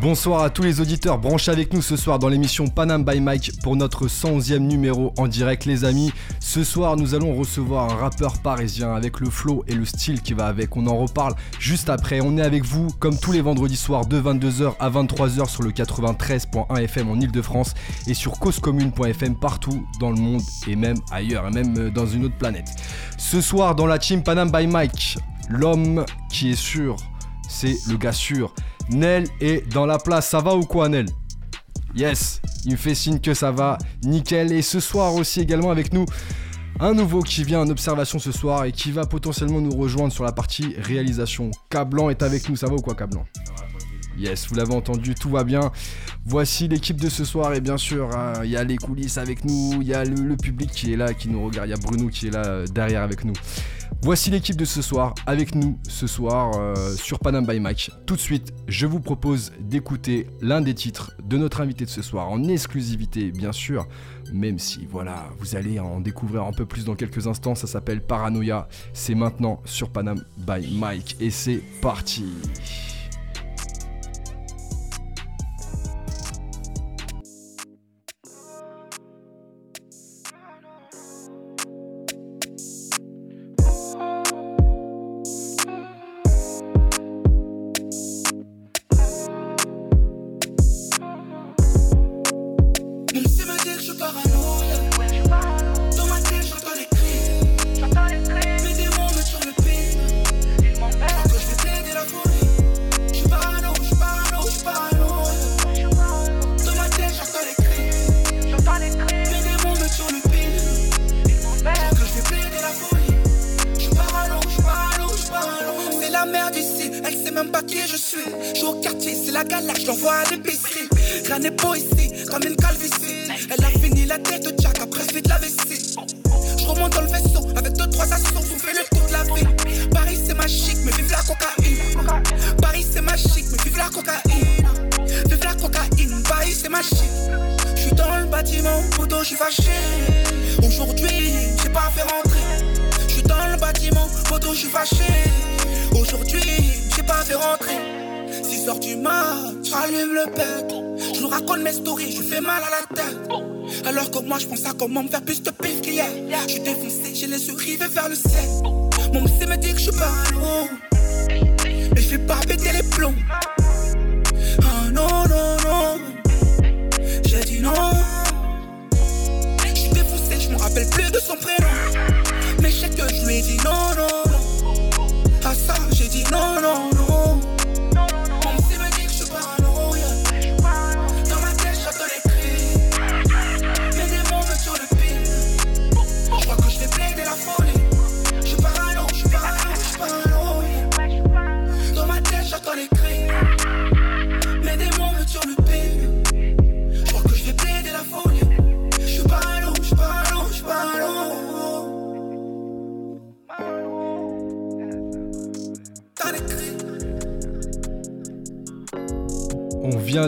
Bonsoir à tous les auditeurs branchés avec nous ce soir dans l'émission Panam by Mike pour notre 111e numéro en direct les amis. Ce soir nous allons recevoir un rappeur parisien avec le flow et le style qui va avec. On en reparle juste après. On est avec vous comme tous les vendredis soirs de 22h à 23h sur le 93.1 FM en Ile-de-France et sur causecommune.fm partout dans le monde et même ailleurs et même dans une autre planète. Ce soir dans la team Panam by Mike, l'homme qui est sûr, c'est le gars sûr. Nel est dans la place. Ça va ou quoi, Nel? Yes, il me fait signe que ça va. Nickel. Et ce soir aussi également avec nous. Un nouveau qui vient en observation ce soir et qui va potentiellement nous rejoindre sur la partie réalisation. Cablan est avec nous, ça va ou quoi Cablan? Yes, vous l'avez entendu, tout va bien. Voici l'équipe de ce soir et bien sûr, hein, il y a les coulisses avec nous, il y a le, public qui est là, qui nous regarde, il y a Bruno qui est là euh, derrière avec nous. Voici l'équipe de ce soir, avec nous ce soir euh, sur Panam by Mike. Tout de suite, je vous propose d'écouter l'un des titres de notre invité de ce soir, en exclusivité bien sûr, même si voilà, vous allez en découvrir un peu plus dans quelques instants, ça s'appelle Paranoia, c'est maintenant sur Panam by Mike et c'est parti.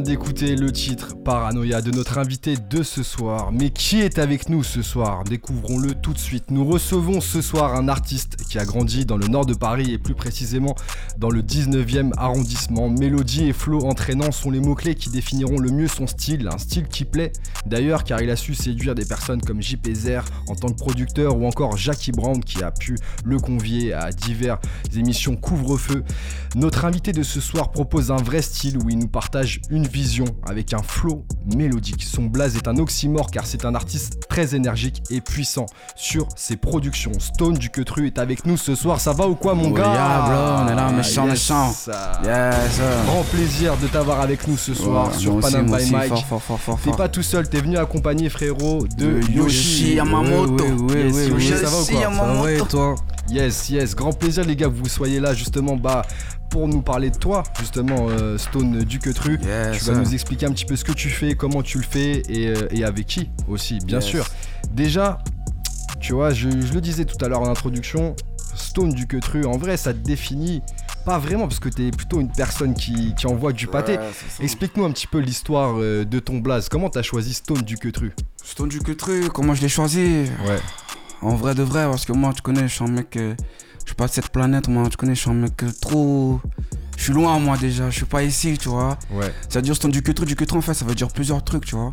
D'écouter le titre Paranoia de notre invité de ce soir. Mais qui est avec nous ce soir? Découvrons-le tout de suite. Nous recevons ce soir un artiste qui a grandi dans le nord de Paris et plus précisément dans le 19e arrondissement. Mélodie et flow entraînant sont les mots-clés qui définiront le mieux son style, un style qui plaît d'ailleurs car il a su séduire des personnes comme JP Zer en tant que producteur ou encore Jackie Brown qui a pu le convier à diverses émissions couvre-feu. Notre invité de ce soir propose un vrai style où il nous partage une vision avec un flow mélodique. Son blaze est un oxymore car c'est un artiste très énergique et puissant sur ses productions. Stone du Quetru est avec nous ce soir. Ça va ou quoi, mon gars Yeah, bro, on est là, méchant, méchant. Yes. Grand plaisir de t'avoir avec nous ce soir sur Panam by Mike. T'es pas tout seul, t'es venu accompagner frérot de Yoshi. Yamamoto. Oui, oui, oui, ça va ou quoi Ça va et toi Yes, yes, grand plaisir les gars que vous soyez là justement bah pour nous parler de toi, justement, euh, Stone Duquetru. tu vas nous expliquer un petit peu ce que tu fais, comment tu le fais et, euh, avec qui aussi, bien sûr. Déjà, tu vois, je, le disais tout à l'heure en introduction, Stone Duquetru, en vrai, ça te définit pas vraiment, parce que t'es plutôt une personne qui, qui envoie du pâté. Ouais. Explique-nous un petit peu l'histoire euh, de ton blaze. Comment t'as choisi Stone du Queutru Stone du que truc, comment je l'ai choisi? Ouais. En vrai de vrai, parce que moi, tu connais, je suis un mec. euh, je suis pas de cette planète, moi, tu connais, je suis un mec trop. Je suis loin, moi, déjà, je suis pas ici, tu vois. Ouais. Ça veut dire Stone du que truc, du que en fait, ça veut dire plusieurs trucs, tu vois.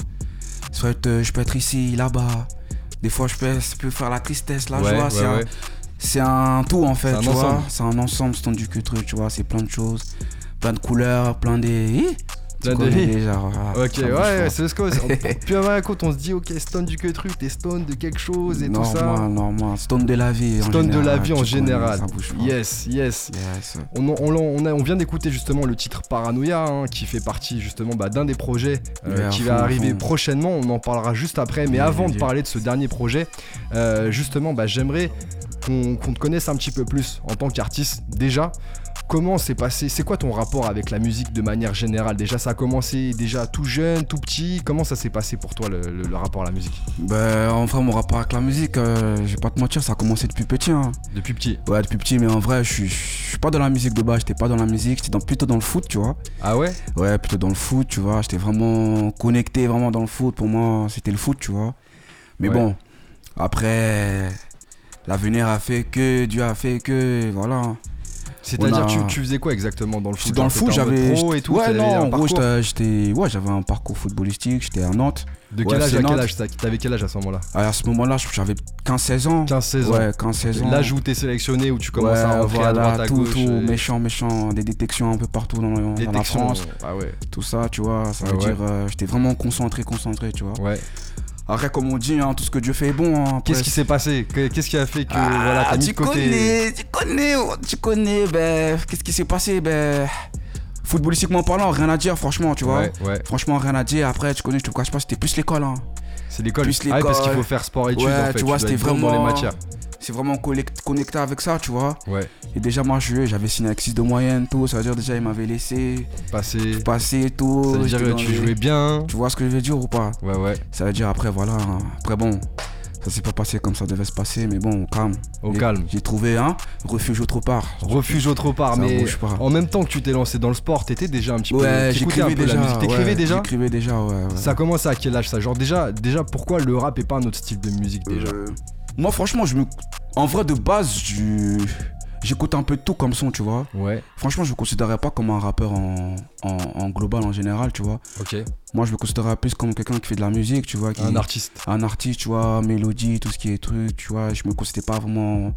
Ça peut être, euh, je peux être ici, là-bas. Des fois, je peux, faire la tristesse, la ouais, joie. ouais, c'est un- ouais. C'est un tout en fait, tu vois. C'est un ensemble, c'est du que truc, tu vois. C'est plein de choses, plein de couleurs, plein des. Hi. déjà, voilà, Ok, ouais, c'est ce que Puis à un côté, on se dit, ok, Stone du Queutru, t'es Stone de quelque chose et tout ça. Normal, normal. Stone de la vie. en Stone de la vie en général. Yes, yes. Yes. On, on, on a- on vient d'écouter justement le titre Paranoia hein, qui fait partie justement bah, d'un des projets euh, qui fond, va arriver fond. prochainement. On en parlera juste après. Mais avant de parler de ce dernier projet, euh, justement, bah, j'aimerais qu'on qu'on te connaisse un petit peu plus en tant qu'artiste. Déjà, comment s'est passé C'est quoi ton rapport avec la musique de manière générale? Déjà, ça a commencé déjà tout jeune, tout petit. Comment ça s'est passé pour toi le, le- le rapport à la musique? Ben, en vrai, mon rapport avec la musique, euh, je vais pas te mentir, ça a commencé depuis petit. Hein. depuis petit? Ouais, depuis petit, mais en vrai, je suis- pas dans la musique de base, j'étais pas dans la musique, j'étais plutôt dans le foot, tu vois. Ah ouais? Ouais, plutôt dans le foot, tu vois. J'étais vraiment connecté vraiment dans le foot. Pour moi, c'était le foot, tu vois. Mais Ouais. bon, après, l'avenir a fait que, Dieu a fait que, voilà. C'est-à-dire, a- tu, tu faisais quoi exactement dans le foot dans le foot, j'avais. et tout Ouais, non, un en gros, parcours j'étais- j'étais. Ouais, j'avais un parcours footballistique, j'étais à Nantes. De Ouais, quel âge c'est à quel âge t'as- T'avais quel âge à ce moment-là Ah, À ce moment-là, j'avais 15-16 ans. 15-16 ans. Ouais, 15-16 ans. L'âge où t'es sélectionné, où tu commences Ouais, à rentrer à voilà, droite, à tout, gauche. tout, euh, méchant, méchant, des détections un peu partout dans, dans la. France, Ah ouais. tout ça, tu vois, ça Ouais, veut ouais. dire, euh, j'étais vraiment concentré, concentré, tu vois. Ouais. Après, comme on dit, hein, tout ce que Dieu fait est bon. hein, Qu'est-ce qui s'est passé Que- Qu'est-ce qui a fait que Ah, voilà, t'as mis tu de côté connais, tu connais, oh, tu connais, ben, qu'est-ce qui s'est passé, ben, footballistiquement parlant, rien à dire, franchement, tu vois. Ouais, ouais. Franchement, rien à dire. Après, tu connais, je te cache pas, c'était plus l'école, hein. C'est l'école. Plus Ah ouais, parce qu'il faut faire sport études Ouais, en fait. tu vois, c'était dans vraiment- les matières. C'est vraiment connecté avec ça, tu vois. Ouais. Et déjà, moi, je- j'avais signé avec 6 de moyenne, tout. Ça veut dire, déjà, il m'avait laissé passer et tout. Ça veut dire que tu jouais bien. Tu vois ce que je veux dire ou pas? Ouais, ouais. Ça veut dire, après, voilà. hein. Après, bon, ça s'est pas passé comme ça devait se passer, mais bon, calme. Au calme. J'ai trouvé un refuge autre part. Refuge autre part, Ça mais pas. en même temps que tu t'es lancé dans le sport, t'étais déjà un petit peu. Ouais, un j'écrivais peu déjà. la musique. T'écrivais ouais, déjà? J'écrivais déjà, ouais. ouais. Ça a commencé à quel âge ça? Genre déjà, déjà pourquoi le rap est pas un autre style de musique déjà? Euh, moi, franchement, je me. En vrai, de base, j'écoute un peu tout comme son, tu vois. Ouais. Franchement, je me considérais pas comme un rappeur en, en, en global, en général, tu vois. Ok. Moi, je me considérais plus comme quelqu'un qui fait de la musique, tu vois. Qui, Un artiste. un artiste, tu vois, mélodie, tout ce qui est truc, tu vois. Je me considérais pas vraiment.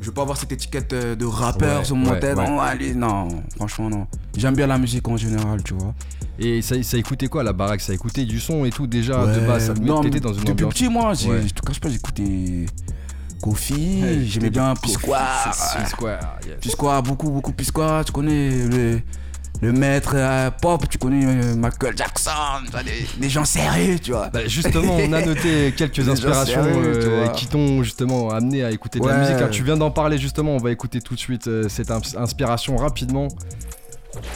Je veux pas avoir cette étiquette euh, de rappeur Ouais, sur mon ouais, tête. ouais. Non, allez, non, franchement, non. J'aime bien la musique en général, tu vois. Et ça, ça écoutait quoi la baraque? Ça écoutait du son et tout déjà de base. Ça non, mettait dans une Depuis ambiance. petit, moi, je te cache pas, j'écoutais Kofi, Hey, j'aimais bien c'est Square, yes. Beaucoup, beaucoup Pisquare, tu connais le, le maître euh, pop, tu connais euh, Michael Jackson, des, des gens sérieux, tu vois. Bah, justement, on a noté quelques inspirations sérieux, euh, qui t'ont justement amené à écouter de la musique. Tu viens d'en parler justement, on va écouter tout de suite cette ins- inspiration rapidement.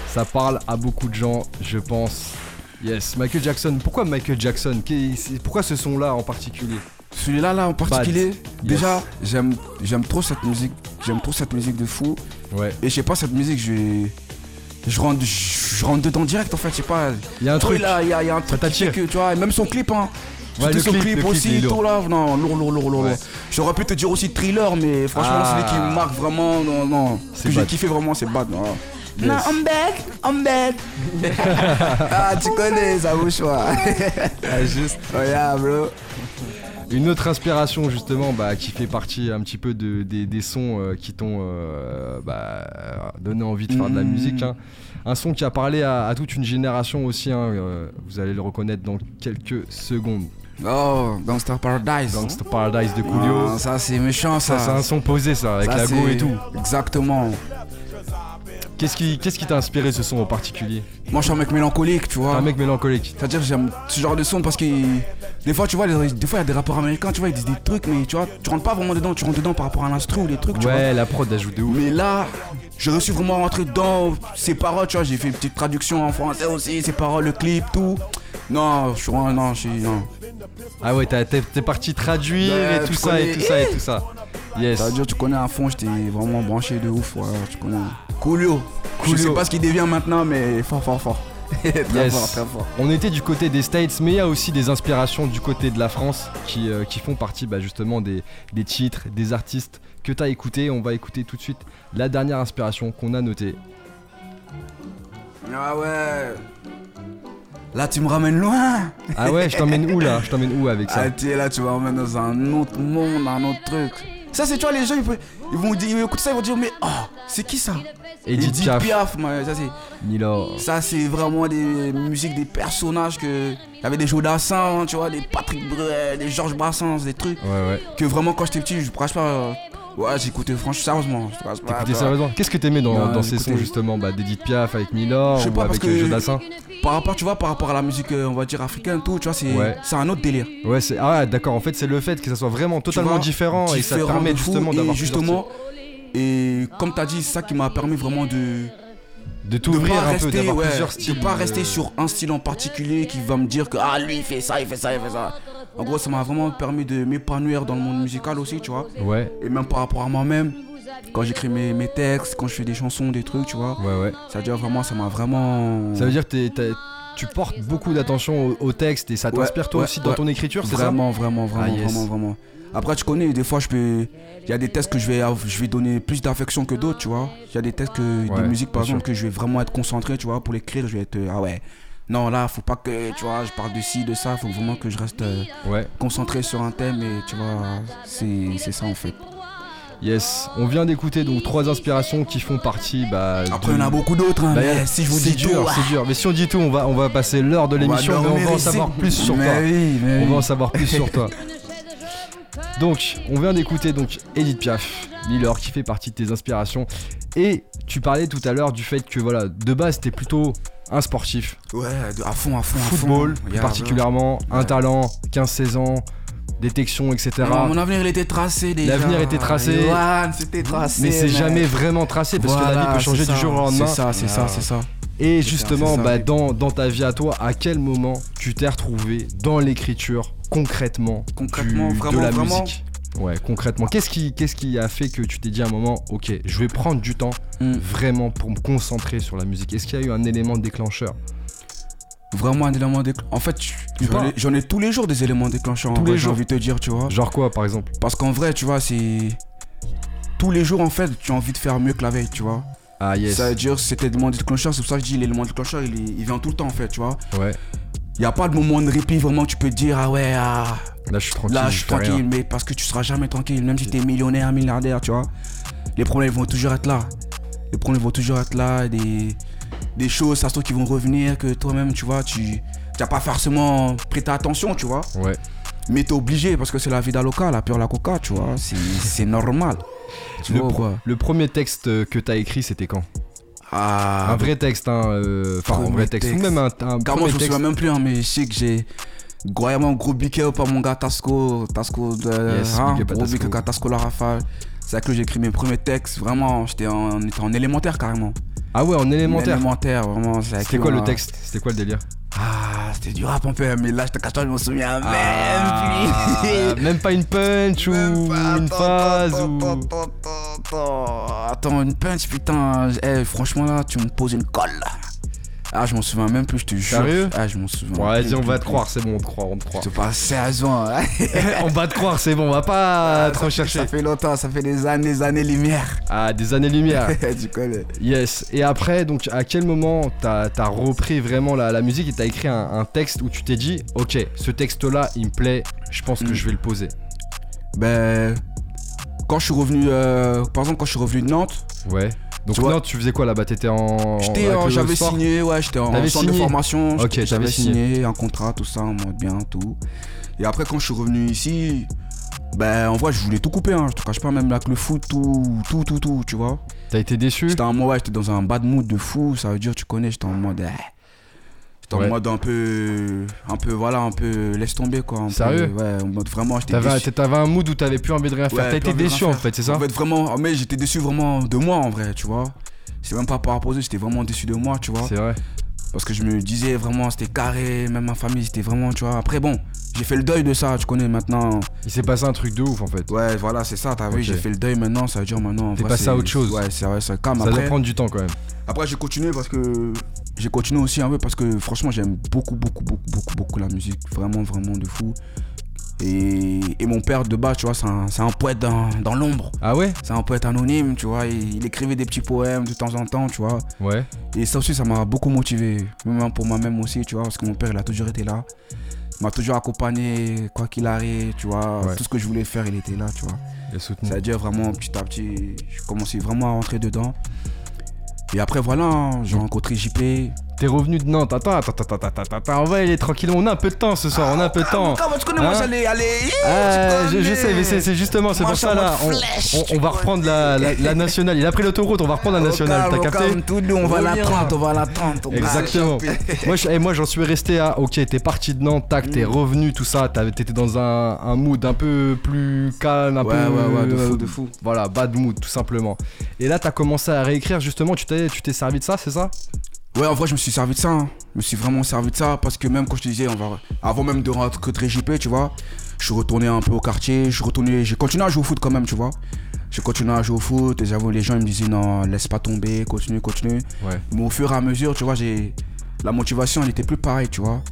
Ça parle à beaucoup de gens, je pense. Yes, Michael Jackson. Pourquoi Michael Jackson? Pourquoi ce son-là en particulier? Celui-là, là, en particulier, Yes. déjà, j'aime, j'aime trop cette musique, j'aime trop cette musique de fou. Ouais. Et je sais pas, cette musique, je, je rentre, je, rentre dedans direct, en fait, je sais pas. Il y a un truc. là, il y, a- il y a un truc qui t'attire. fait que, tu vois, et même son clip, hein. Ouais, le son clip, clip, le clip, aussi, tout là, non, lourd, lourd, lourd, lourd. Ouais. J'aurais pu te dire aussi thriller, mais franchement, Ah. celui qui me marque vraiment, non, non. Que j'ai kiffé vraiment, c'est bad. Non, Yes. non I'm back, I'm back. ah, tu connais, ça vous choix. Ah, juste. oh yeah, bro. Une autre inspiration justement bah, qui fait partie un petit peu de, des, des sons euh, qui t'ont euh, bah, donné envie de faire de la Mhm. musique. hein. Un son qui a parlé à, à toute une génération aussi, hein, euh, vous allez le reconnaître dans quelques secondes. Oh, Gangster Paradise. Gangsta Paradise de Coolio. Ah, ça, c'est méchant, ça. ça c'est un son posé ça, avec Ça, la go et tout. Exactement. Qu'est-ce qui t'a inspiré ce son en particulier? Moi, je suis un mec mélancolique, tu vois. un mec mélancolique. C'est-à-dire que j'aime ce genre de son parce que des fois tu vois les- des fois il y a des rappeurs américains tu vois ils disent des trucs mais tu vois tu rentres pas vraiment dedans tu rentres dedans par rapport à l'instru ou les trucs tu vois Ouais, la prod ajoute de ouf. mais là j'ai reçu vraiment rentrer dedans ses paroles tu vois j'ai fait une petite traduction en français aussi ses paroles le clip tout non je suis non je suis non Ah ouais, t'es parti traduire Ouais, et tout ça et tout ça et tout ça. Yes. ça veut dire tu connais à fond j'étais vraiment branché de ouf ouais, tu connais Coolio. Je Coolio. sais pas ce qu'il devient maintenant, mais fort, fort, fort. très Yes. fort, très fort. On était du côté des States, mais il y a aussi des inspirations du côté de la France qui, euh, qui font partie bah, justement des, des titres, des artistes que tu as écoutés. On va écouter tout de suite la dernière inspiration qu'on a notée. Ah ouais. Là, tu me ramènes loin. Ah ouais, je t'emmène où là? Je t'emmène où avec ça? Ah, tu es là, tu vas m'emmener dans un autre monde, un autre truc. Ça, c'est, tu vois, les gens, ils, peuvent- ils vont dire, ils vont écouter ça, ils vont dire, mais oh, c'est qui ça? Edith Piaf, moi, ça, c'est, ça, c'est vraiment des musiques, des personnages que. Il y avait des Jodassin, tu vois, des Patrick Bruel, des Georges Brassens, des trucs. Ouais, ouais. Que vraiment, quand j'étais petit, je ne pas. Euh, Ouais, j'écoutais franchement, sérieusement. T'écoutais vois. sérieusement Qu'est-ce que t'aimais dans, Non, dans ces sons justement bah, d'Edith Piaf avec Milor Je sais ou pas, avec euh, Jodassin Par rapport, tu vois, par rapport à la musique, euh, on va dire africaine, tout, tu vois, c'est Ouais. un autre délire. Ouais, c'est ah d'accord. En fait, c'est le fait que ça soit vraiment totalement vois, différent, et ça permet justement d'avoir plusieurs justement, et comme tu as dit, c'est ça qui m'a permis vraiment de de t'ouvrir un peu, rester, d'avoir ouais, plusieurs styles. de pas euh, rester sur un style en particulier qui va me dire que ah lui il fait ça, il fait ça, il fait ça. En gros, ça m'a vraiment permis de m'épanouir dans le monde musical aussi, tu vois. Ouais, Et même par rapport à moi-même, quand j'écris mes, mes textes, quand je fais des chansons, des trucs, tu vois. ouais, ouais. Ça veut dire vraiment, ça m'a vraiment. Ça veut dire que tu portes beaucoup d'attention au, au texte et ça Ouais, t'inspire toi ouais, aussi dans ouais. ton écriture, c'est ça Vraiment, vraiment, vraiment, Ah, yes. vraiment, vraiment. Après, tu connais, des fois, je peux. Il y a des textes que je vais, je vais donner plus d'affection que d'autres, tu vois. Il y a des textes, que, des musiques, par exemple, que je vais vraiment être concentré, tu vois. Pour l'écrire, je vais être. Ah ouais. Non, là, faut pas que, tu vois, je parle de ci, de ça. Faut vraiment que je reste euh, Ouais. concentré sur un thème et, tu vois, c'est c'est ça, en fait. Yes. On vient d'écouter donc trois inspirations qui font partie. Bah, Après, de- il y en a beaucoup d'autres, hein, Bah, mais si je vous c'est dis dur, tout, ah, c'est dur. Mais si on dit tout, on va, on va passer l'heure de on l'émission, mais on dormir va en savoir plus sur mais toi. Oui, mais On oui. va en savoir plus sur toi. Donc, on vient d'écouter donc Edith Piaf, Miller, qui fait partie de tes inspirations. Et tu parlais tout à l'heure du fait que voilà, de base, t'es plutôt un sportif, Ouais, à fond, à fond, à football fond. plus Yeah, particulièrement, un talent, 15-16 ans, détection, etc. Non, mon avenir il était tracé déjà. L'avenir était tracé. Johan, c'était tracé. Mais c'est jamais vraiment tracé parce que la vie peut changer du jour au lendemain. C'est ça, c'est ça, c'est ça. Et justement, ça, bah, dans, dans ta vie à toi, à quel moment tu t'es retrouvé dans l'écriture concrètement, Concrètement, du- vraiment, de la vraiment musique? Ouais, concrètement. Qu'est-ce qui, qu'est-ce qui a fait que tu t'es dit à un moment, ok, je vais prendre du temps Hmm. vraiment pour me concentrer sur la musique? Est-ce qu'il y a eu un élément déclencheur? Vraiment un élément déclencheur. En fait, j'en ai, j'en ai tous les jours des éléments déclencheurs. en vrai, J'ai envie de te dire, tu vois. Genre quoi, par exemple? Parce qu'en vrai, tu vois, c'est. Tous les jours, en fait, tu as envie de faire mieux que la veille, tu vois. Ah yes. Ça veut dire, c'était l'élément déclencheur. C'est pour ça que je dis l'élément déclencheur, il, est- il vient tout le temps, en fait, tu vois. Ouais. Il n'y a pas de moment de répit vraiment tu peux te dire, ah ouais, ah, Là, je suis tranquille. Là, je suis rien. tranquille, mais parce que tu seras jamais tranquille, même si t'es millionnaire, milliardaire, tu vois. Les problèmes vont toujours être là. Les problèmes vont toujours être là. Des, des choses, ça se trouve, qui vont revenir, que toi-même, tu vois, tu n'as pas forcément prêté attention, tu vois. Ouais. Mais t'es obligé parce que c'est la vida locale, la pure la coca, tu vois. C'est normal. Tu Le vois quoi Le premier texte euh, que t'as écrit, c'était quand? Ah, Un vrai texte, hein. euh, Enfin, un vrai texte. Ou même un, un Carrément, premier je me souviens même plus, hein, mais je sais que j'ai vraiment gros big up à mon gars Tasco. Tasco de. Yes, hein, big gros Tasco. big up à Tasco la rafale. C'est là que j'ai écrit mes premiers textes. Vraiment, j'étais en, en élémentaire carrément. Ah ouais, en élémentaire. Élémentaire, vraiment. C'était quoi le texte? C'était quoi le délire? Ah, c'était du rap un peu, mais là, je te cache pas, je me souviens Ah, même plus. Même pas une punch ou une phase ou. Attends, une punch, putain. Eh, franchement, là, tu me poses une colle. Ah, je m'en souviens même plus, je te jure. Sérieux Ah, je m'en souviens. Bon, vas-y, on va te croire, c'est bon, on te croit, on te croit. Je te parle sérieusement. hein. on va te croire, c'est bon, on va pas te Ça rechercher. fait longtemps, ça fait des années, des années-lumière. Ah, des années-lumière. tu connais. Yes. Et après, donc, à quel moment t'as as repris vraiment la, la musique et t'as écrit un, un texte où tu t'es dit, ok, ce texte-là, il me plaît, je pense que Mm. je vais le poser? Ben, quand je suis revenu, euh, par exemple, quand je suis revenu de Nantes, Ouais. Donc, Tu non, tu faisais quoi là-bas? T'étais en. j'avais signé, ouais, j'étais en centre de formation. Ok, j'avais signé. signé un contrat, tout ça, en mode bien, tout. Et après, quand je suis revenu ici, ben, en vrai, je voulais tout couper, hein. Je te cache pas, même avec le foot, tout, tout, tout, tout, tu vois. T'as été déçu? J'étais en mode, ouais, j'étais dans un bad mood de fou, ça veut dire, tu connais, j'étais en mode, eh. Ouais. en mode un peu, un peu, voilà, un peu, laisse tomber, quoi. peu, Sérieux? Ouais, en mode vraiment, j'étais T'avais déçu. t'avais un mood où t'avais plus envie de rien faire. Ouais, T'as été déçu en fait, c'est ça? En fait, vraiment, mais j'étais déçu vraiment de moi en vrai, tu vois. C'est même pas par rapport j'étais vraiment déçu de moi, tu vois. C'est vrai. Parce que je me disais vraiment, c'était carré, même ma famille, c'était vraiment, tu vois. Après, bon, j'ai fait le deuil de ça, tu connais maintenant. Il s'est passé un truc de ouf en fait. Ouais, voilà, c'est ça, t'as vu, j'ai fait le deuil maintenant, ça veut dire maintenant. en T'es passé à autre chose. Ouais, c'est vrai, ça calme. Ça doit Après, prendre du temps quand même. après j'ai continué parce que. J'ai continué aussi un peu parce que franchement, j'aime beaucoup, beaucoup, beaucoup, beaucoup, beaucoup la musique. Vraiment, vraiment de fou. Et, et mon père de base, tu vois, c'est un, poète dans, dans l'ombre. Ah ouais? C'est un poète anonyme, tu vois. Il, il écrivait des petits poèmes de temps en temps, tu vois. Ouais. Et ça aussi, ça m'a beaucoup motivé. Même pour moi-même aussi, tu vois, parce que mon père, il a toujours été là. Il m'a toujours accompagné, quoi qu'il arrive, tu vois. Ouais. Tout ce que je voulais faire, il était là, tu vois. Soutenu. C'est-à-dire vraiment, petit à petit, je commençais vraiment à rentrer dedans. Et après, voilà, hein, j'ai rencontré JP. T'es revenu de Nantes. Attends, attends, attends, attends, attends, attends. On va y aller tranquillement. On a un peu de temps ce soir. On a un peu de temps. Ah, tu connais, moi, Hein j'allais aller. Ah, je, sais, mais c'est justement, c'est pour ça là. On, va reprendre la, nationale. Il a pris l'autoroute, on va reprendre la nationale. T'as capté tout doux, on va la Reviens. 30, on va à la 30. on va Exactement. moi, eh, moi, j'en suis resté à. Ok, t'es parti de Nantes, tac, t'es Mm. revenu, tout ça. T'étais dans un, mood un peu plus calme, un Ouais, peu. ouais, ouais, de fou, de fou. Voilà, bad mood, tout simplement. Et là, t'as commencé à réécrire, justement. Tu t'es servi de ça, c'est ça? Ouais, en vrai, je me suis servi de ça. hein. Je me suis vraiment servi de ça parce que même quand je te disais, on va... avant même de rencontrer JP, tu vois, je suis retourné un peu au quartier. Je suis retourné, j'ai continué à jouer au foot quand même, tu vois. J'ai continué à jouer au foot et j'avoue, les gens ils me disaient non, laisse pas tomber, continue, continue. Ouais. Mais au fur et à mesure, tu vois, j'ai. La motivation, elle était plus pareille, tu vois.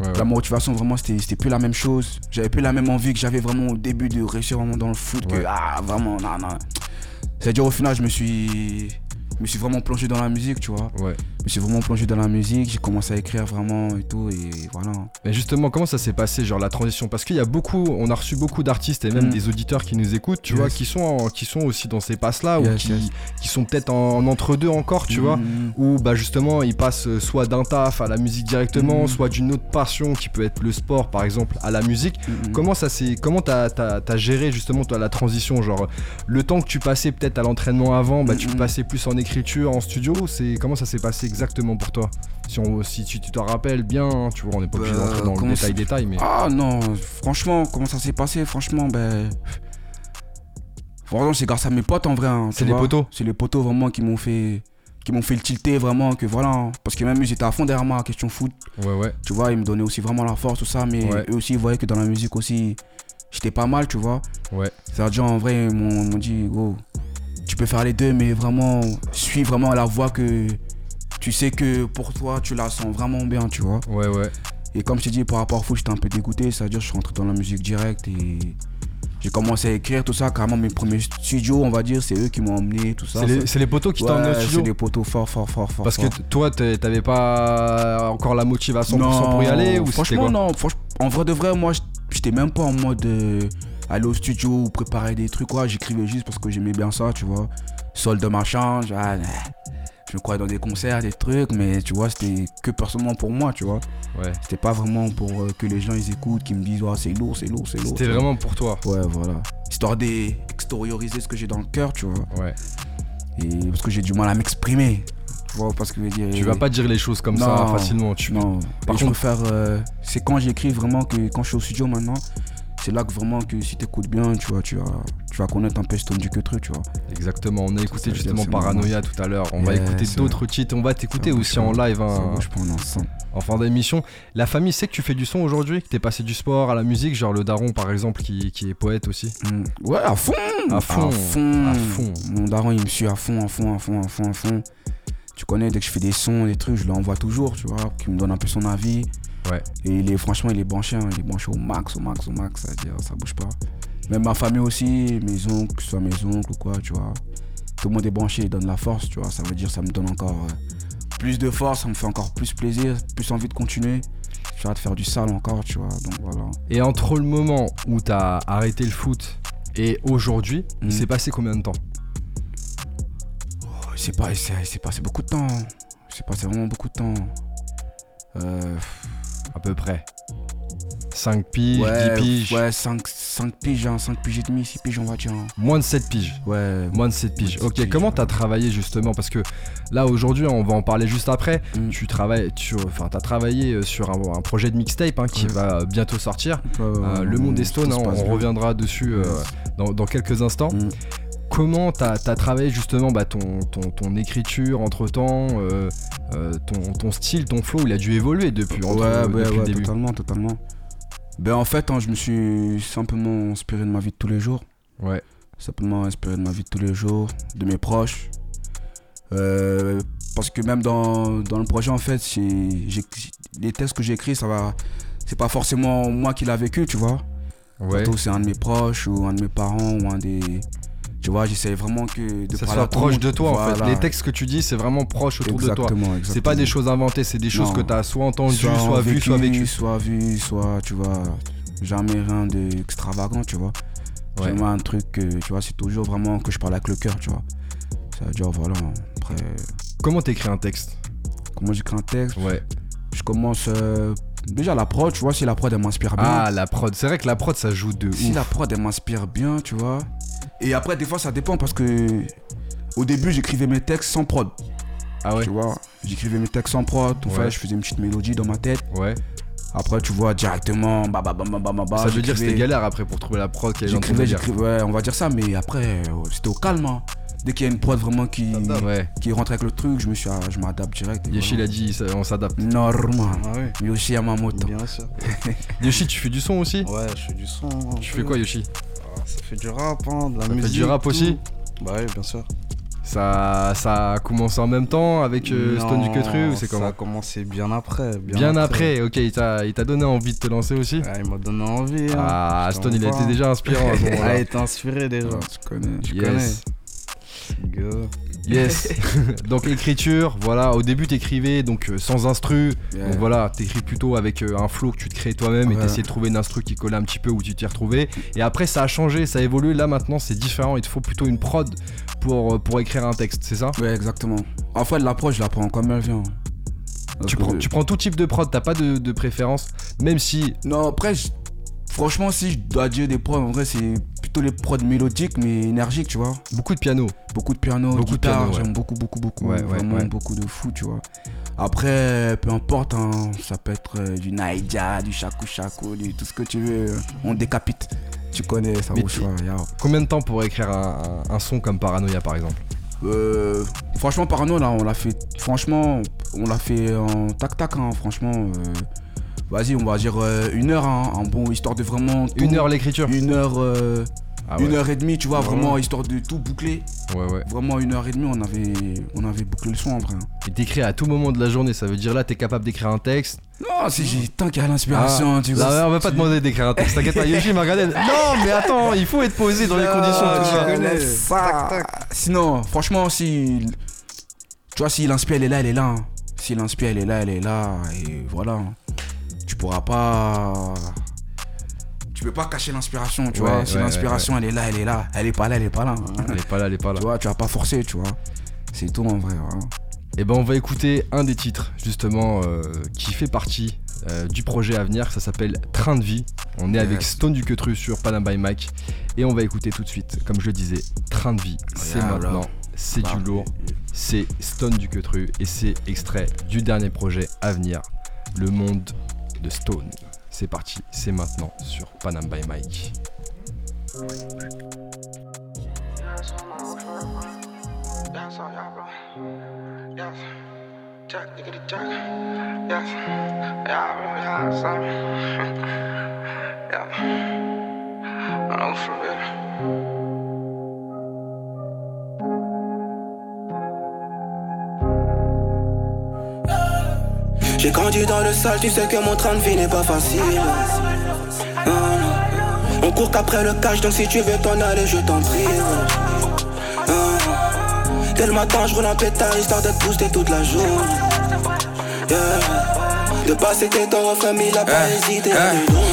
Ouais, La motivation, vraiment, c'était c'était plus la même chose. J'avais plus la même envie que j'avais vraiment au début de réussir vraiment dans le foot. Que, ah, vraiment, non, non. C'est-à-dire, au final, je me suis. Je me suis vraiment plongé dans la musique, tu vois. ouais. Je me suis vraiment plongé dans la musique, j'ai commencé à écrire vraiment et tout, et voilà. Mais justement, comment ça s'est passé, genre la transition? Parce qu'il y a beaucoup, on a reçu beaucoup d'artistes et même Mm. des auditeurs qui nous écoutent, tu Yes. vois, qui sont, en- qui sont aussi dans ces passes-là ou qui, yes. qui sont peut-être en, en entre-deux encore, tu vois. Mm, Où bah justement ils passent euh, soit d'un taf à la musique directement, Mm. soit d'une autre passion qui peut être le sport par exemple à la musique. mm, mm. Comment ça s'est, comment t'as, t'as- t'as géré justement toi la transition, genre le temps que tu passais peut-être à l'entraînement avant, bah tu passais plus en écriture, en studio, c'est comment ça s'est passé? Exactement pour toi Si on, si tu tu te rappelles bien, hein, tu vois, on n'est pas obligé Bah, d'entrer dans le détail c'est- détail, mais Ah non, franchement, comment ça s'est passé Franchement, ben. Franchement, c'est grâce à mes potes en vrai. hein, C'est les potos C'est les potos vraiment qui m'ont fait. Qui m'ont fait le tilter vraiment, que voilà. hein. Parce que même ils étaient à fond derrière moi, question foot. ouais ouais. Tu vois, ils me donnaient aussi vraiment la force, tout ça. Mais Ouais. eux aussi, ils voyaient que dans la musique aussi, j'étais pas mal, tu vois. Ouais. C'est-à-dire, en vrai, ils m'ont dit, gros, tu peux faire les deux, mais vraiment, suis vraiment la voie que tu sais que pour toi, tu la sens vraiment bien, tu vois. Ouais ouais. Et comme je t'ai dit, par rapport au foot, j'étais un peu dégoûté. C'est-à-dire, je suis rentré dans la musique directe et j'ai commencé à écrire tout ça. Carrément, mes premiers studios, on va dire, c'est eux qui m'ont emmené, tout ça. C'est les, c'est les potos qui t'ont emmené au studio c'est des poteaux fort, fort, fort, fort. Parce que fort. toi t'avais pas encore la motivation 100% pour y aller ou franchement, non. Franch- en vrai de vrai, moi, j'étais même pas en mode euh, aller au studio ou préparer des trucs. quoi. J'écrivais juste parce que j'aimais bien ça, tu vois. Solde de machin, je, ah, je me croyais dans des concerts, des trucs, mais tu vois, c'était que personnellement pour moi, tu vois. Ouais. C'était pas vraiment pour euh, que les gens ils écoutent, qu'ils me disent, oh, c'est lourd, c'est lourd, c'est lourd. C'était vraiment pour toi. Ouais, voilà. Histoire d'extérioriser ce que j'ai dans le cœur, tu vois. Ouais. Et parce que j'ai du mal à m'exprimer. Tu vois, parce que je veux dire. Tu vas pas dire les choses comme ça facilement. Tu... Non, Par je contre- préfère. euh, c'est quand j'écris vraiment que quand je suis au studio maintenant, c'est là que vraiment que si t'écoutes bien, tu vois, tu vas, tu vas connaître un peu Stone du que truc, tu vois. Exactement, on a écouté justement Paranoia tout à l'heure. On va écouter d'autres titres. On va t'écouter aussi en live hein, en fin d'émission. La famille sait que tu fais du son aujourd'hui, que t'es passé du sport à la musique, genre le daron par exemple qui, qui est poète aussi. Mm. Ouais, à fond À fond, À fond à fond. Mon daron, il me suit à fond, à fond, à fond, à fond, à fond. Tu connais, dès que je fais des sons, des trucs, je lui envoie toujours, tu vois, qui me donne un peu son avis. Ouais. Et il est, franchement, il est branché, hein, il est branché au max, au max, au max, c'est-à-dire, ça bouge pas. Même ma famille aussi, mes oncles, que ce soit mes oncles ou quoi, tu vois. Tout le monde est branché, il donne la force, tu vois. Ça veut dire, ça me donne encore euh, plus de force, ça me fait encore plus plaisir, plus envie de continuer. J'ai hâte de faire du sale encore, tu vois, donc voilà. Et entre le moment où t'as arrêté le foot et aujourd'hui, il Mm. s'est passé combien de temps? Il s'est pas- s'est passé beaucoup de temps. Il s'est passé vraiment beaucoup de temps. Euh, À peu près 5 piges, ouais, 10 piges, Ouais, 5, 5 piges, hein, 5 piges et demi, 6 piges, on va dire. hein. moins de 7 piges. Ouais, Moins de 7 piges. Ok, piges, comment ouais. t'as travaillé justement? Parce que là aujourd'hui, on va en parler juste après. Mm. Tu travailles, tu, enfin, t'as travaillé euh, sur un, un projet de mixtape hein, qui Ouais. va bientôt sortir. Ouais, ouais, Euh, ouais, le monde ouais, est stone, hein, on reviendra dessus euh, dans, dans quelques instants. Mm. Comment t'as as travaillé justement bah, ton, ton, ton écriture entre temps, ton, ton style, ton flow, il a dû évoluer depuis, entre- Ouais, ouais, depuis le ouais, début. totalement, totalement. Ben en fait, hein, je me suis simplement inspiré de ma vie de tous les jours. Ouais. Simplement inspiré de ma vie de tous les jours, de mes proches. Euh, parce que même dans, dans le projet, en fait, les textes que j'ai écrits, ça va. C'est pas forcément moi qui l'a vécu, tu vois. Ouais. C'est un de mes proches ou un de mes parents ou un des. Tu vois, j'essaie vraiment que de Ça soit proche monde. de toi en fait. Les textes que tu dis, c'est vraiment proche autour de toi. C'est pas des choses inventées, c'est des choses Non. que tu as soit entendues, soit, vues, soit vécues. Soit vu, soit, tu vois, jamais rien d'extravagant, tu vois. Ouais. Jamais un truc que, tu vois, c'est toujours vraiment que je parle avec le cœur, tu vois. Ça veut dire, voilà, après, Comment t'écris un texte? comment j'écris un texte, Ouais. je commence, euh, déjà la prod, tu vois, si la prod, elle m'inspire bien. Ah, la prod. C'est vrai que la prod, ça joue de si ouf. la prod, elle m'inspire bien, tu vois. Et après, des fois, ça dépend parce que, au début, j'écrivais mes textes sans prod, Ah ouais tu vois. J'écrivais mes textes sans prod, en Ouais. fait, je faisais une petite mélodie dans ma tête. Ouais. Après, tu vois, directement, bah, bah, bah, bah, bah, bah, bah, ça veut dire que c'était galère après pour trouver la prod qui est J'écrivais, j'écrivais, ouais, on va dire ça, mais après, euh, c'était au calme. hein. Dès qu'il y a une prod vraiment qui, Ouais. qui rentre avec le truc, je me suis, je m'adapte direct. Yoshi l'a dit, on s'adapte. Normal. Ah oui, Yoshi Yamamoto. bien sûr. Yoshi, tu fais du son aussi? Ouais, je fais du son. un Tu fais quoi, Yoshi? Ça fait du rap, hein, de la Ça fait musique. du rap tout. aussi Bah oui, bien sûr. ça, ça a commencé en même temps avec euh, Stone du Quetru ou c'est Ça comment a commencé bien après. Bien, Bien après, ok, il t'a donné envie de te lancer aussi Ah, il m'a donné envie. hein. Ah, Stone, il a été déjà inspirant à ce Ah, il a été inspiré déjà. Ouais, tu connais. Tu Yes. connais. Go. Yes. donc écriture, voilà, au début t'écrivais donc euh, sans instru. Yeah. Donc voilà, t'écris plutôt avec euh, un flow que tu te crées toi-même et Ouais. t'essayais de trouver une instru qui collait un petit peu où tu t'y retrouvais. Et après ça a changé, ça a évolué. Là maintenant c'est différent, il te faut plutôt une prod pour, euh, pour écrire un texte, c'est ça? Ouais, exactement. En fait, l'approche, je la prends comme elle vient. tu prends, tu prends tout type de prod, t'as pas de, de préférence, même si Non, après, je- franchement, si je dois dire des prods, en vrai, c'est plutôt les prods mélodiques, mais énergiques, tu vois. beaucoup de piano. Beaucoup de piano, Beaucoup de guitare, piano, ouais. j'aime beaucoup, beaucoup, beaucoup. Ouais, vraiment ouais. beaucoup de fou, tu vois. Après, peu importe, hein, ça peut être euh, du Naija, du Shaku Shaku, du tout ce que tu veux. On décapite. Tu connais, ça ya. Combien de temps pour écrire un son comme Paranoia par exemple? Euh, franchement, Parano, là, on l'a fait. Franchement, on l'a fait en tac-tac, hein, franchement. euh, Vas-y, on va dire euh, une heure, hein, en bon, histoire de vraiment. tout- Une heure l'écriture Une heure. euh, Ah Une heure et demie, tu vois, Vraiment vraiment, histoire de tout boucler. Ouais, ouais. Vraiment, une heure et demie, on avait, on avait bouclé le son en vrai. hein. Et t'écris à tout moment de la journée, ça veut dire là t'es capable d'écrire un texte. Non, si j'ai tant qu'il y a l'inspiration, Ah, tu vois. on va pas te demander d'écrire un texte, t'inquiète pas. Yoshi m'a regardé. Non, mais attends, il faut être posé dans les conditions. Ah, tout tu ça. Sinon, franchement, si. Tu vois, si l'inspire, elle est là, elle est là. hein. Si l'inspire, elle est là, elle est là. Et voilà. Hein. Tu pourras pas. Tu peux pas cacher l'inspiration, tu Ouais, vois. Si ouais, l'inspiration, elle est là, elle est là. Elle est pas là, elle est pas là. hein. Elle est pas là, elle est pas là. Tu vois, tu vas pas forcer, tu vois. C'est tout en vrai. Et ben on va écouter un des titres justement euh, qui fait partie euh, du projet à venir, ça s'appelle Train de vie. On est avec. Stone du Quetru sur Panam by Mike et on va écouter tout de suite, comme je le disais, Train de vie, c'est Yeah, maintenant, c'est Bah, du lourd, c'est Stone du Quetru et c'est extrait du dernier projet à venir, Le Monde de Stone. C'est parti, c'est maintenant sur Panam by Mike. J'ai grandi dans le sale, tu sais que mon train de vie n'est pas facile. On court qu'après le cash, donc si tu veux t'en aller, je t'en prie. Non. Dès le matin, je roule un pétard histoire d'être boosté toute la journée. De passer tes temps refrain, mais il a pas hésité.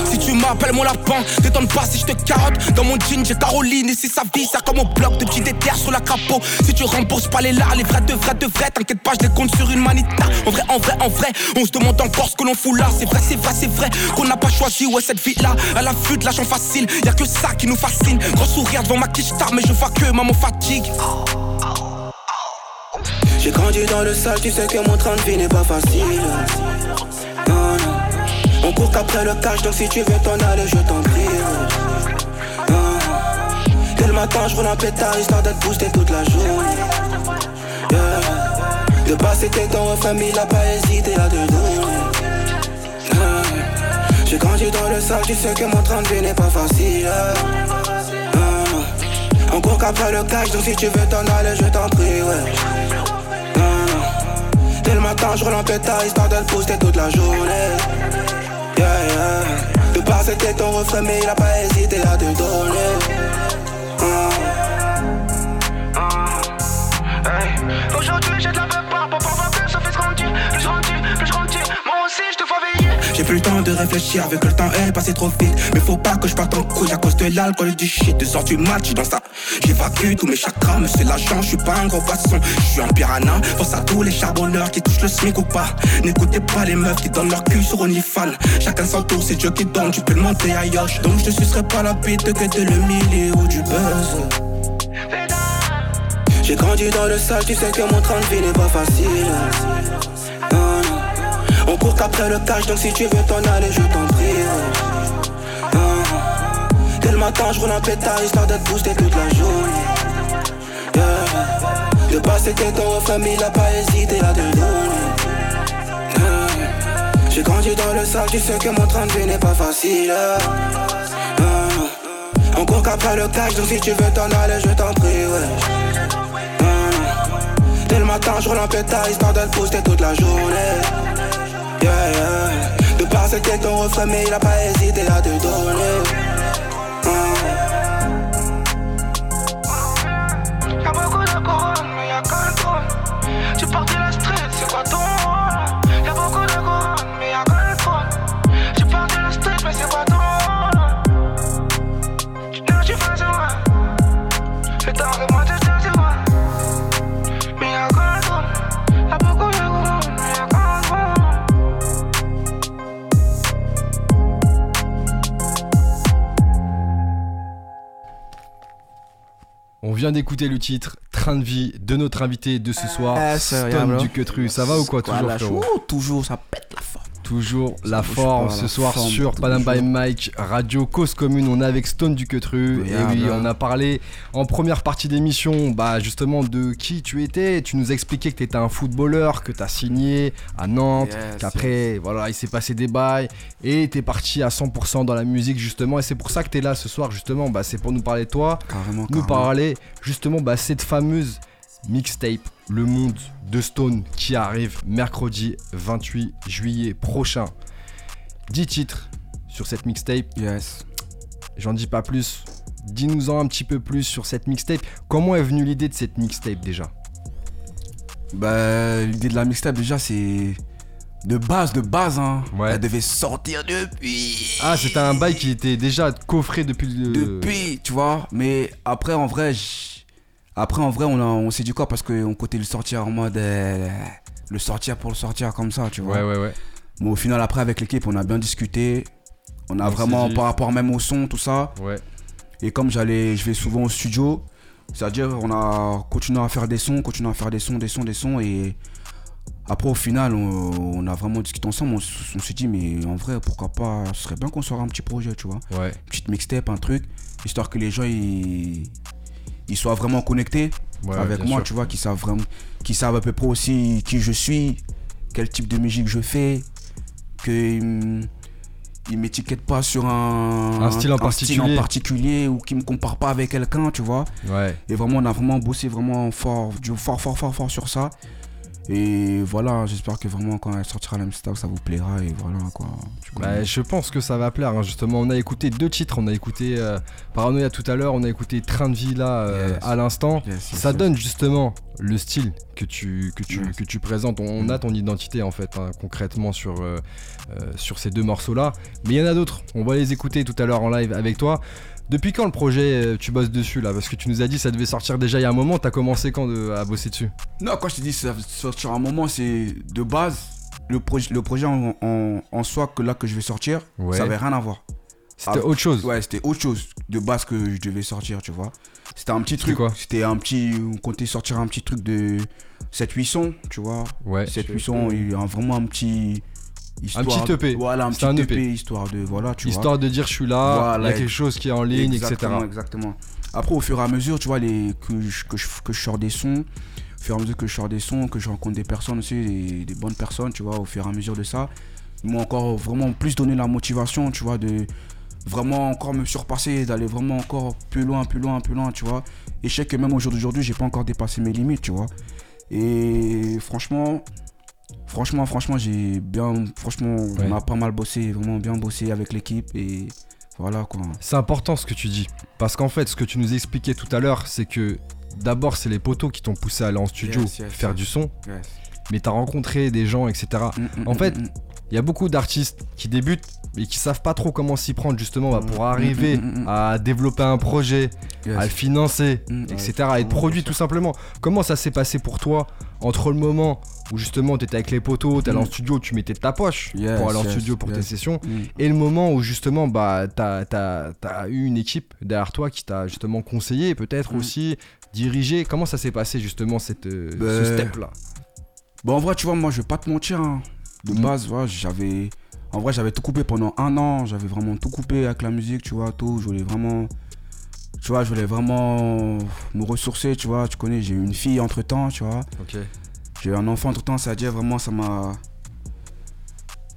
Si tu m'appelles mon lapin, t'étonnes pas si je te carotte. Dans mon jean j'ai Caroline et si ça vit ça comme au bloc de petits déterres sur la crapaud. Si tu rembourses pas les lards, les vrais de vrais de vrais T'inquiète pas je les compte sur une manita. En vrai, en vrai, en vrai, on se demande encore ce que l'on fout là. C'est vrai, c'est vrai, c'est vrai qu'on n'a pas choisi ouais cette vie là. À la vue de l'argent facile, y a que ça qui nous fascine. Gros sourire devant ma quiche mais je vois que maman fatigue J'ai grandi dans le sale, tu sais que mon train de vie n'est pas facile. Non, non. On court qu'après le cash, donc si tu veux t'en aller, je t'en prie. Non. Dès le matin, je roule un pétard histoire d'être boosté toute la journée. Yeah. De passer tes temps refrain, mais il a pas hésité à te. J'ai grandi dans le sale, tu sais que mon train de vie n'est pas facile. On court qu'après le cash, donc si tu veux t'en aller, je t'en prie, ouais. Ah. Dès le matin, je relance pétard, histoire de le booster toute la journée. Yeah, yeah. De part, c'était ton refrain, mais il a pas hésité à te donner. Ah. Hey. J'ai plus le temps de réfléchir, que le temps est passé trop vite. Mais faut pas que je parte en couille à cause de l'alcool et du shit. Deux heures du match, dans ça. J'évacue tous mes chakras, mais c'est l'argent, je suis pas un gros poisson. Je suis un piranha, pense à tous les charbonneurs qui touchent le SMIC ou pas. N'écoutez pas les meufs qui donnent leur cul sur OnlyFans. Chacun son tour, c'est Dieu qui donne, tu peux le monter à Yosh. Donc je sucerai pas la bite que de l'humilier ou du buzz. J'ai grandi dans le sale, tu sais que mon train de vie n'est pas facile. On court qu'après le cash, donc si tu veux t'en aller, je t'en prie. Ah, non. Dès le matin, je roule un pétard, histoire d'être boosté toute la journée. Yeah. De base, c'était ton refrain, mais il a pas hésité à te le donner. J'ai grandi dans le sale, tu sais que mon train de vie n'est pas facile. Ah. On court qu'après le cash, donc si tu veux t'en aller, je t'en prie, ouais. Dès le matin, je roule un pétard histoire de le booster toute la journée. Yeah, yeah. De part, c'était ton refrain, mais il a pas hésité à te donner. Vient d'écouter le titre Train de vie de notre invité de ce soir, Ah, ça, Stone regarde, du Quetru. Ça va ou quoi toujours Toujours, ça pète la forme. Toujours la forme ce la soir forme, sur Panam by Mike Radio Cause Commune. On est avec Stone du Quetru. Et oui, on a parlé en première partie d'émission bah, justement de qui tu étais. Tu nous expliquais que tu étais un footballeur, que tu as signé à Nantes, Yes, qu'après voilà, il s'est passé des bails et tu es parti à 100% dans la musique justement. Et c'est pour ça que tu es là ce soir justement. Bah, c'est pour nous parler de toi Carrément, nous carrément. parler justement bah, cette fameuse mixtape Le Monde de Stone qui arrive mercredi 28 juillet prochain. 10 titres sur cette mixtape, Yes. j'en dis pas plus. Dis-nous-en un petit peu plus sur cette mixtape. Comment est venue l'idée de cette mixtape déjà? Bah, l'idée de la mixtape, déjà, c'est. De base, de base, hein. Ouais. Elle devait sortir depuis. Ah, c'était un bail qui était déjà coffré depuis le. Depuis, tu vois. Mais après, en vrai, j'- après, en vrai, on, a- on s'est dit quoi Parce qu'on comptait le sortir en mode. euh, le sortir pour le sortir comme ça, tu vois. Ouais, ouais, ouais. Mais au final, après, avec l'équipe, on a bien discuté. On a On vraiment, par rapport même au son, tout ça. Ouais. Et comme j'allais, je vais souvent au studio, c'est-à-dire on a continué à faire des sons, continué à faire des sons, des sons, des sons. Et après, au final, on, on a vraiment discuté ensemble. On, s'est dit, mais en vrai, pourquoi pas, ce serait bien qu'on sorte un petit projet, tu vois. Ouais. Une petite mixtape, un truc, histoire que les gens ils, ils soient vraiment connectés Ouais, avec moi, sûr. tu vois, qu'ils savent vraiment, qu'ils savent à peu près aussi qui je suis, quel type de musique je fais, qu'ils ils m'étiquettent pas sur un, Un style en en particulier. particulier ou qu'ils me comparent pas avec quelqu'un, tu vois. Ouais. Et vraiment, on a vraiment bossé vraiment fort, du fort, fort, fort, fort sur ça. Et voilà, j'espère que vraiment quand elle sortira la ça vous plaira et voilà quoi. Bah, je pense que ça va plaire, hein, justement. On a écouté deux titres. On a écouté euh, Paranoia tout à l'heure, on a écouté Train de vie là euh, Yes. à l'instant. Yes, yes, ça donne justement le style que tu, que tu, Yes. que tu présentes. On, on a ton identité en fait, hein, concrètement sur, euh, euh, sur ces deux morceaux là. Mais il y en a d'autres. On va les écouter tout à l'heure en live avec toi. Depuis quand le projet euh, tu bosses dessus là? Parce que tu nous as dit ça devait sortir déjà il y a un moment. T'as commencé quand de- à bosser dessus? Non, quand je te dis ça va sortir un moment, c'est de base, le, projet le projet en, en- en soi que là que je vais sortir, Ouais. ça avait rien à voir. C'était Ah, autre chose. Ouais, c'était autre chose de base que je devais sortir, tu vois. C'était un petit truc. C'était un petit. On comptait sortir un petit truc de 7-8 sons, tu vois. Ouais. 7-8 sons, il y a vraiment un petit. Histoire, petit EP. Voilà, un petit un EP. EP, histoire de. Voilà, tu vois. Histoire de dire je suis là, il y a quelque chose qui est en ligne, exactement, etc. Exactement. Après, au fur et à mesure, tu vois, les, que, je, que, je, que je sors des sons, au fur et à mesure que je sors des sons, que je rencontre des personnes aussi, des, des bonnes personnes, tu vois, au fur et à mesure de ça, ils m'ont encore vraiment plus donné la motivation, tu vois, de vraiment encore me surpasser, d'aller vraiment encore plus loin, plus loin, plus loin, tu vois. Et je sais que même au jour d'aujourd'hui, j'ai pas encore dépassé mes limites, tu vois. Et franchement, franchement, franchement, j'ai bien, franchement, Ouais. on a pas mal bossé, vraiment bien bossé avec l'équipe et voilà quoi. C'est important ce que tu dis. Parce qu'en fait, ce que tu nous expliquais tout à l'heure, c'est que d'abord, c'est les poteaux qui t'ont poussé à aller en studio Yes, yes, faire yes. du son, mais t'as rencontré des gens, etc. Mm, mm, En mm, fait, mm, Il y a beaucoup d'artistes qui débutent et qui savent pas trop comment s'y prendre justement bah, pour arriver à développer un projet, à le financer, etc. à être produit tout simplement. Comment ça s'est passé pour toi entre le moment où justement t'étais avec les poteaux, t'allais Mm. en studio, tu mettais de ta poche Yes, pour aller en studio pour tes sessions, Mm. et le moment où justement bah t'as as, eu une équipe derrière toi qui t'a justement conseillé, peut-être Mm. aussi dirigé. Comment ça s'est passé justement cette, euh, ce Ben, step là Bon, en vrai, tu vois, moi, je vais pas te mentir. hein. De base, voilà, j'avais. En vrai, j'avais tout coupé pendant un an. J'avais vraiment tout coupé avec la musique, tu vois, tout. Je voulais vraiment. Tu vois, je voulais vraiment me ressourcer, tu vois. Tu connais, j'ai eu une fille entre temps, tu vois. Ok. J'ai eu un enfant entre temps, c'est-à-dire vraiment, ça m'a.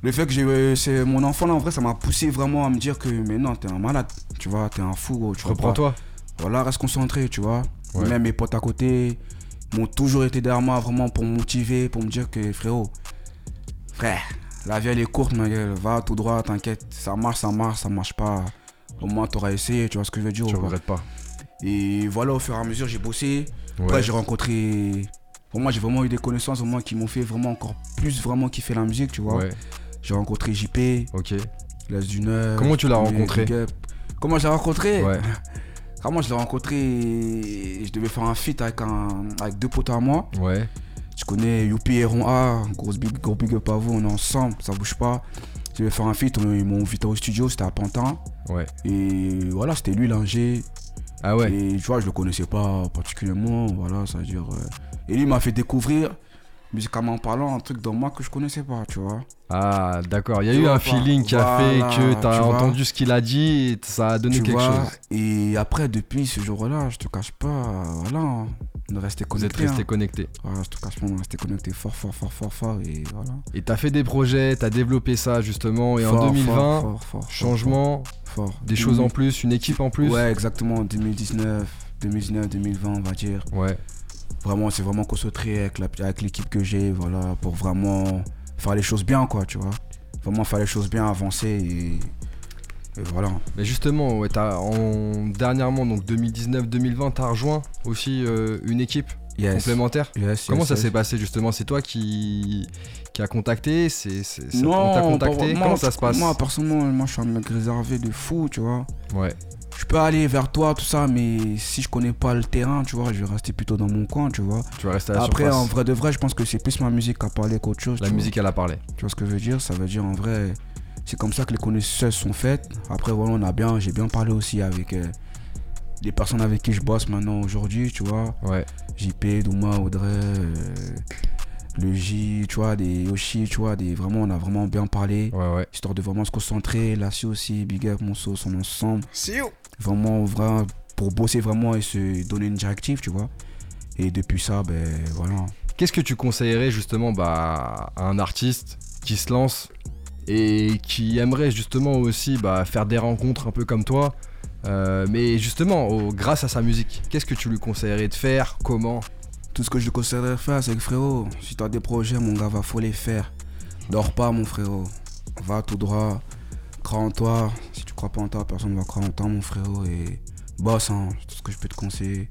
Le fait que j'ai eu c'est mon enfant là, en vrai, ça m'a poussé vraiment à me dire que, mais non, t'es un malade, tu vois, t'es un fou, gros, tu. Reprends-toi. Voilà, reste concentré, tu vois. Ouais. Même mes potes à côté m'ont toujours été derrière moi vraiment pour me motiver, pour me dire que frérot, frère, la vie elle est courte, ma gueule, va tout droit, t'inquiète, ça marche, ça marche, ça marche pas. Au moins t'auras essayé, tu vois ce que je veux dire Tu regrettes pas. Et voilà, au fur et à mesure, j'ai bossé. Ouais. Après, j'ai rencontré. Pour moi, j'ai vraiment eu des connaissances vraiment qui m'ont fait vraiment encore plus vraiment kiffer la musique, tu vois. Ouais. J'ai rencontré JP, Ok. Les d'une heure. Comment tu l'as rencontré. Comment je l'ai rencontré Ouais. Comment je l'ai rencontré Je devais faire un feat avec, un, avec deux potes à moi. Ouais. Je connais Youpi et Ron A, grosse big, gros big up à vous, on est ensemble, ça bouge pas. Je devais faire un feat, ils m'ont invité au studio, c'était à Pantin. Ouais. Et voilà, c'était lui l'ingé. Ah ouais. Et tu vois, je le connaissais pas particulièrement, voilà, ça veut dire. euh, Et lui il m'a fait découvrir, musicalement parlant, un truc dans moi que je connaissais pas, tu vois. Ah d'accord. Il y a Tu eu un pas. feeling qui a Voilà, fait que t'as tu vois. entendu ce qu'il a dit et ça a donné tu quelque vois. chose. Et après, depuis ce jour-là, je te cache pas, voilà, on est resté Vous êtes restés hein. connectés. Voilà, je te cache pas, on est resté connectés fort, fort, fort, fort, fort, et voilà. Et t'as fait des projets, t'as développé ça justement. Et en Fort, 2020, fort, fort, changement, des choses en 2000 plus, une équipe en plus. Ouais, exactement, 2019, 2019, 2020, on va dire. Ouais. Vraiment, c'est vraiment concentré avec la- avec l'équipe que j'ai, voilà, pour vraiment faire les choses bien, quoi, tu vois. Vraiment faire les choses bien, avancer et, et voilà. Mais justement, ouais, t'as en dernièrement donc 2019-2020, t'as rejoint aussi euh, une équipe Yes. complémentaire. Yes, Comment yes, ça s'est passé justement? C'est toi qui qui a contacté? C'est on t'a contacté? Comment ça se passe? Moi, personnellement, moi, je suis un mec réservé de fou, tu vois. Ouais. Je peux aller vers toi, tout ça, mais si je connais pas le terrain, tu vois, je vais rester plutôt dans mon coin, tu vois. Tu vas rester à la Après, surface. en vrai de vrai, je pense que c'est plus ma musique à parler qu'autre chose. La tu vois. musique, elle a parlé. Tu vois ce que je veux dire? Ça veut dire en vrai, c'est comme ça que les connaisseurs sont faites. Après, voilà, on a bien, j'ai bien parlé aussi avec euh, les personnes avec qui je bosse maintenant aujourd'hui, tu vois. Ouais. JP, Douma, Audrey, euh, le J, tu vois, des Yoshi, tu vois, des, vraiment, on a vraiment bien parlé. Ouais, ouais. Histoire de vraiment se concentrer. Là aussi, Big Up, mon sauce, on est ensemble. Vraiment, vraiment, pour bosser vraiment et se donner une directive, tu vois. Et depuis ça, ben voilà. Qu'est-ce que tu conseillerais justement bah, à un artiste qui se lance et qui aimerait justement aussi bah, faire des rencontres un peu comme toi euh, mais justement, grâce à sa musique, qu'est-ce que tu lui conseillerais de faire? Comment? Tout ce que je te conseillerais de faire, c'est que frérot, si t'as des projets, mon gars, va faut les faire. Dors pas, mon frérot. Va tout droit. Crois en toi. Si tu crois pas en toi, personne ne va croire en toi, mon frérot. Et bosse, hein. Tout ce que je peux te conseiller.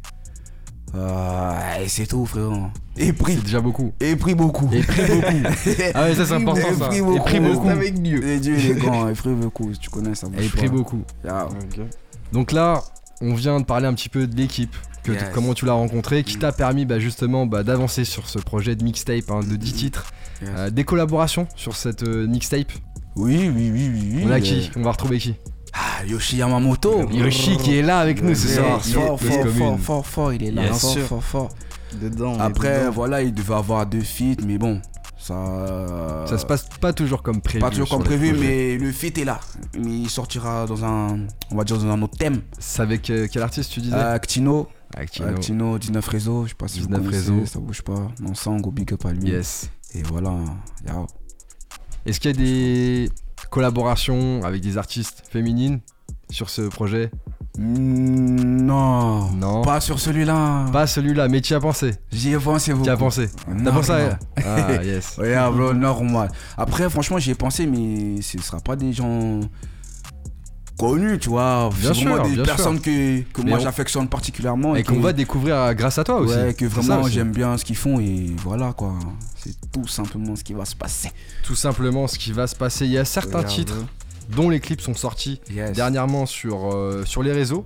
Euh, et c'est tout, frérot. Et prie. C'est déjà beaucoup. Et prie beaucoup. Et prie beaucoup. Ah ouais, ça c'est important Et ça. Et beaucoup. prie beaucoup. Et Dieu, il est grand. Et prie beaucoup. Si tu connais ça. Et prie beaucoup. Yeah. Donc là, on vient de parler un petit peu de l'équipe, que Yes. comment tu l'as rencontré, qui t'a permis bah, justement bah, d'avancer sur ce projet de mixtape hein, de 10 titres. Yes. Euh, des collaborations sur cette euh, mixtape? Oui, oui, oui, oui. oui. On a qui? On va retrouver qui? Ah, Yoshi Yamamoto. Yoshi qui est là avec nous ce soir. il est sur Fort, fort, fort, fort, fort, il est là. Yes. Fort, sûr. fort, fort. Dedans. Après, dedans. voilà, il devait avoir deux feats, mais bon, ça. Ça se passe pas toujours comme prévu. Pas toujours comme prévu, mais le feat est là. Mais il sortira dans un, on va dire dans un autre thème. C'est avec euh, quel artiste tu disais? Actino, Actino. Actino, 19 réseaux, je sais pas si 19 vous connaissez, réseaux. ça bouge pas. Ensemble, go big up à lui. Yes. Et voilà. Est-ce qu'il y a des collaborations avec des artistes féminines sur ce projet Mm, non. Non. Pas sur celui-là. Pas celui-là, mais tu y as pensé. J'y ai pensé beaucoup. Tu as pensé. T'as pensé à... Ah, yes. Ouais, ah, bro, normal. Après, franchement, j'y ai pensé, mais ce sera pas des gens connus, tu vois. Bien sûr, des bien personnes que, que moi on- j'affectionne particulièrement. Et qu'on va découvrir euh, grâce à toi aussi. Ouais, que vraiment j'aime bien ce qu'ils font et voilà quoi. C'est tout simplement ce qui va se passer. Tout simplement ce qui va se passer. Il y a certains Regarde. titres dont les clips sont sortis Yes. dernièrement sur, euh, sur les réseaux.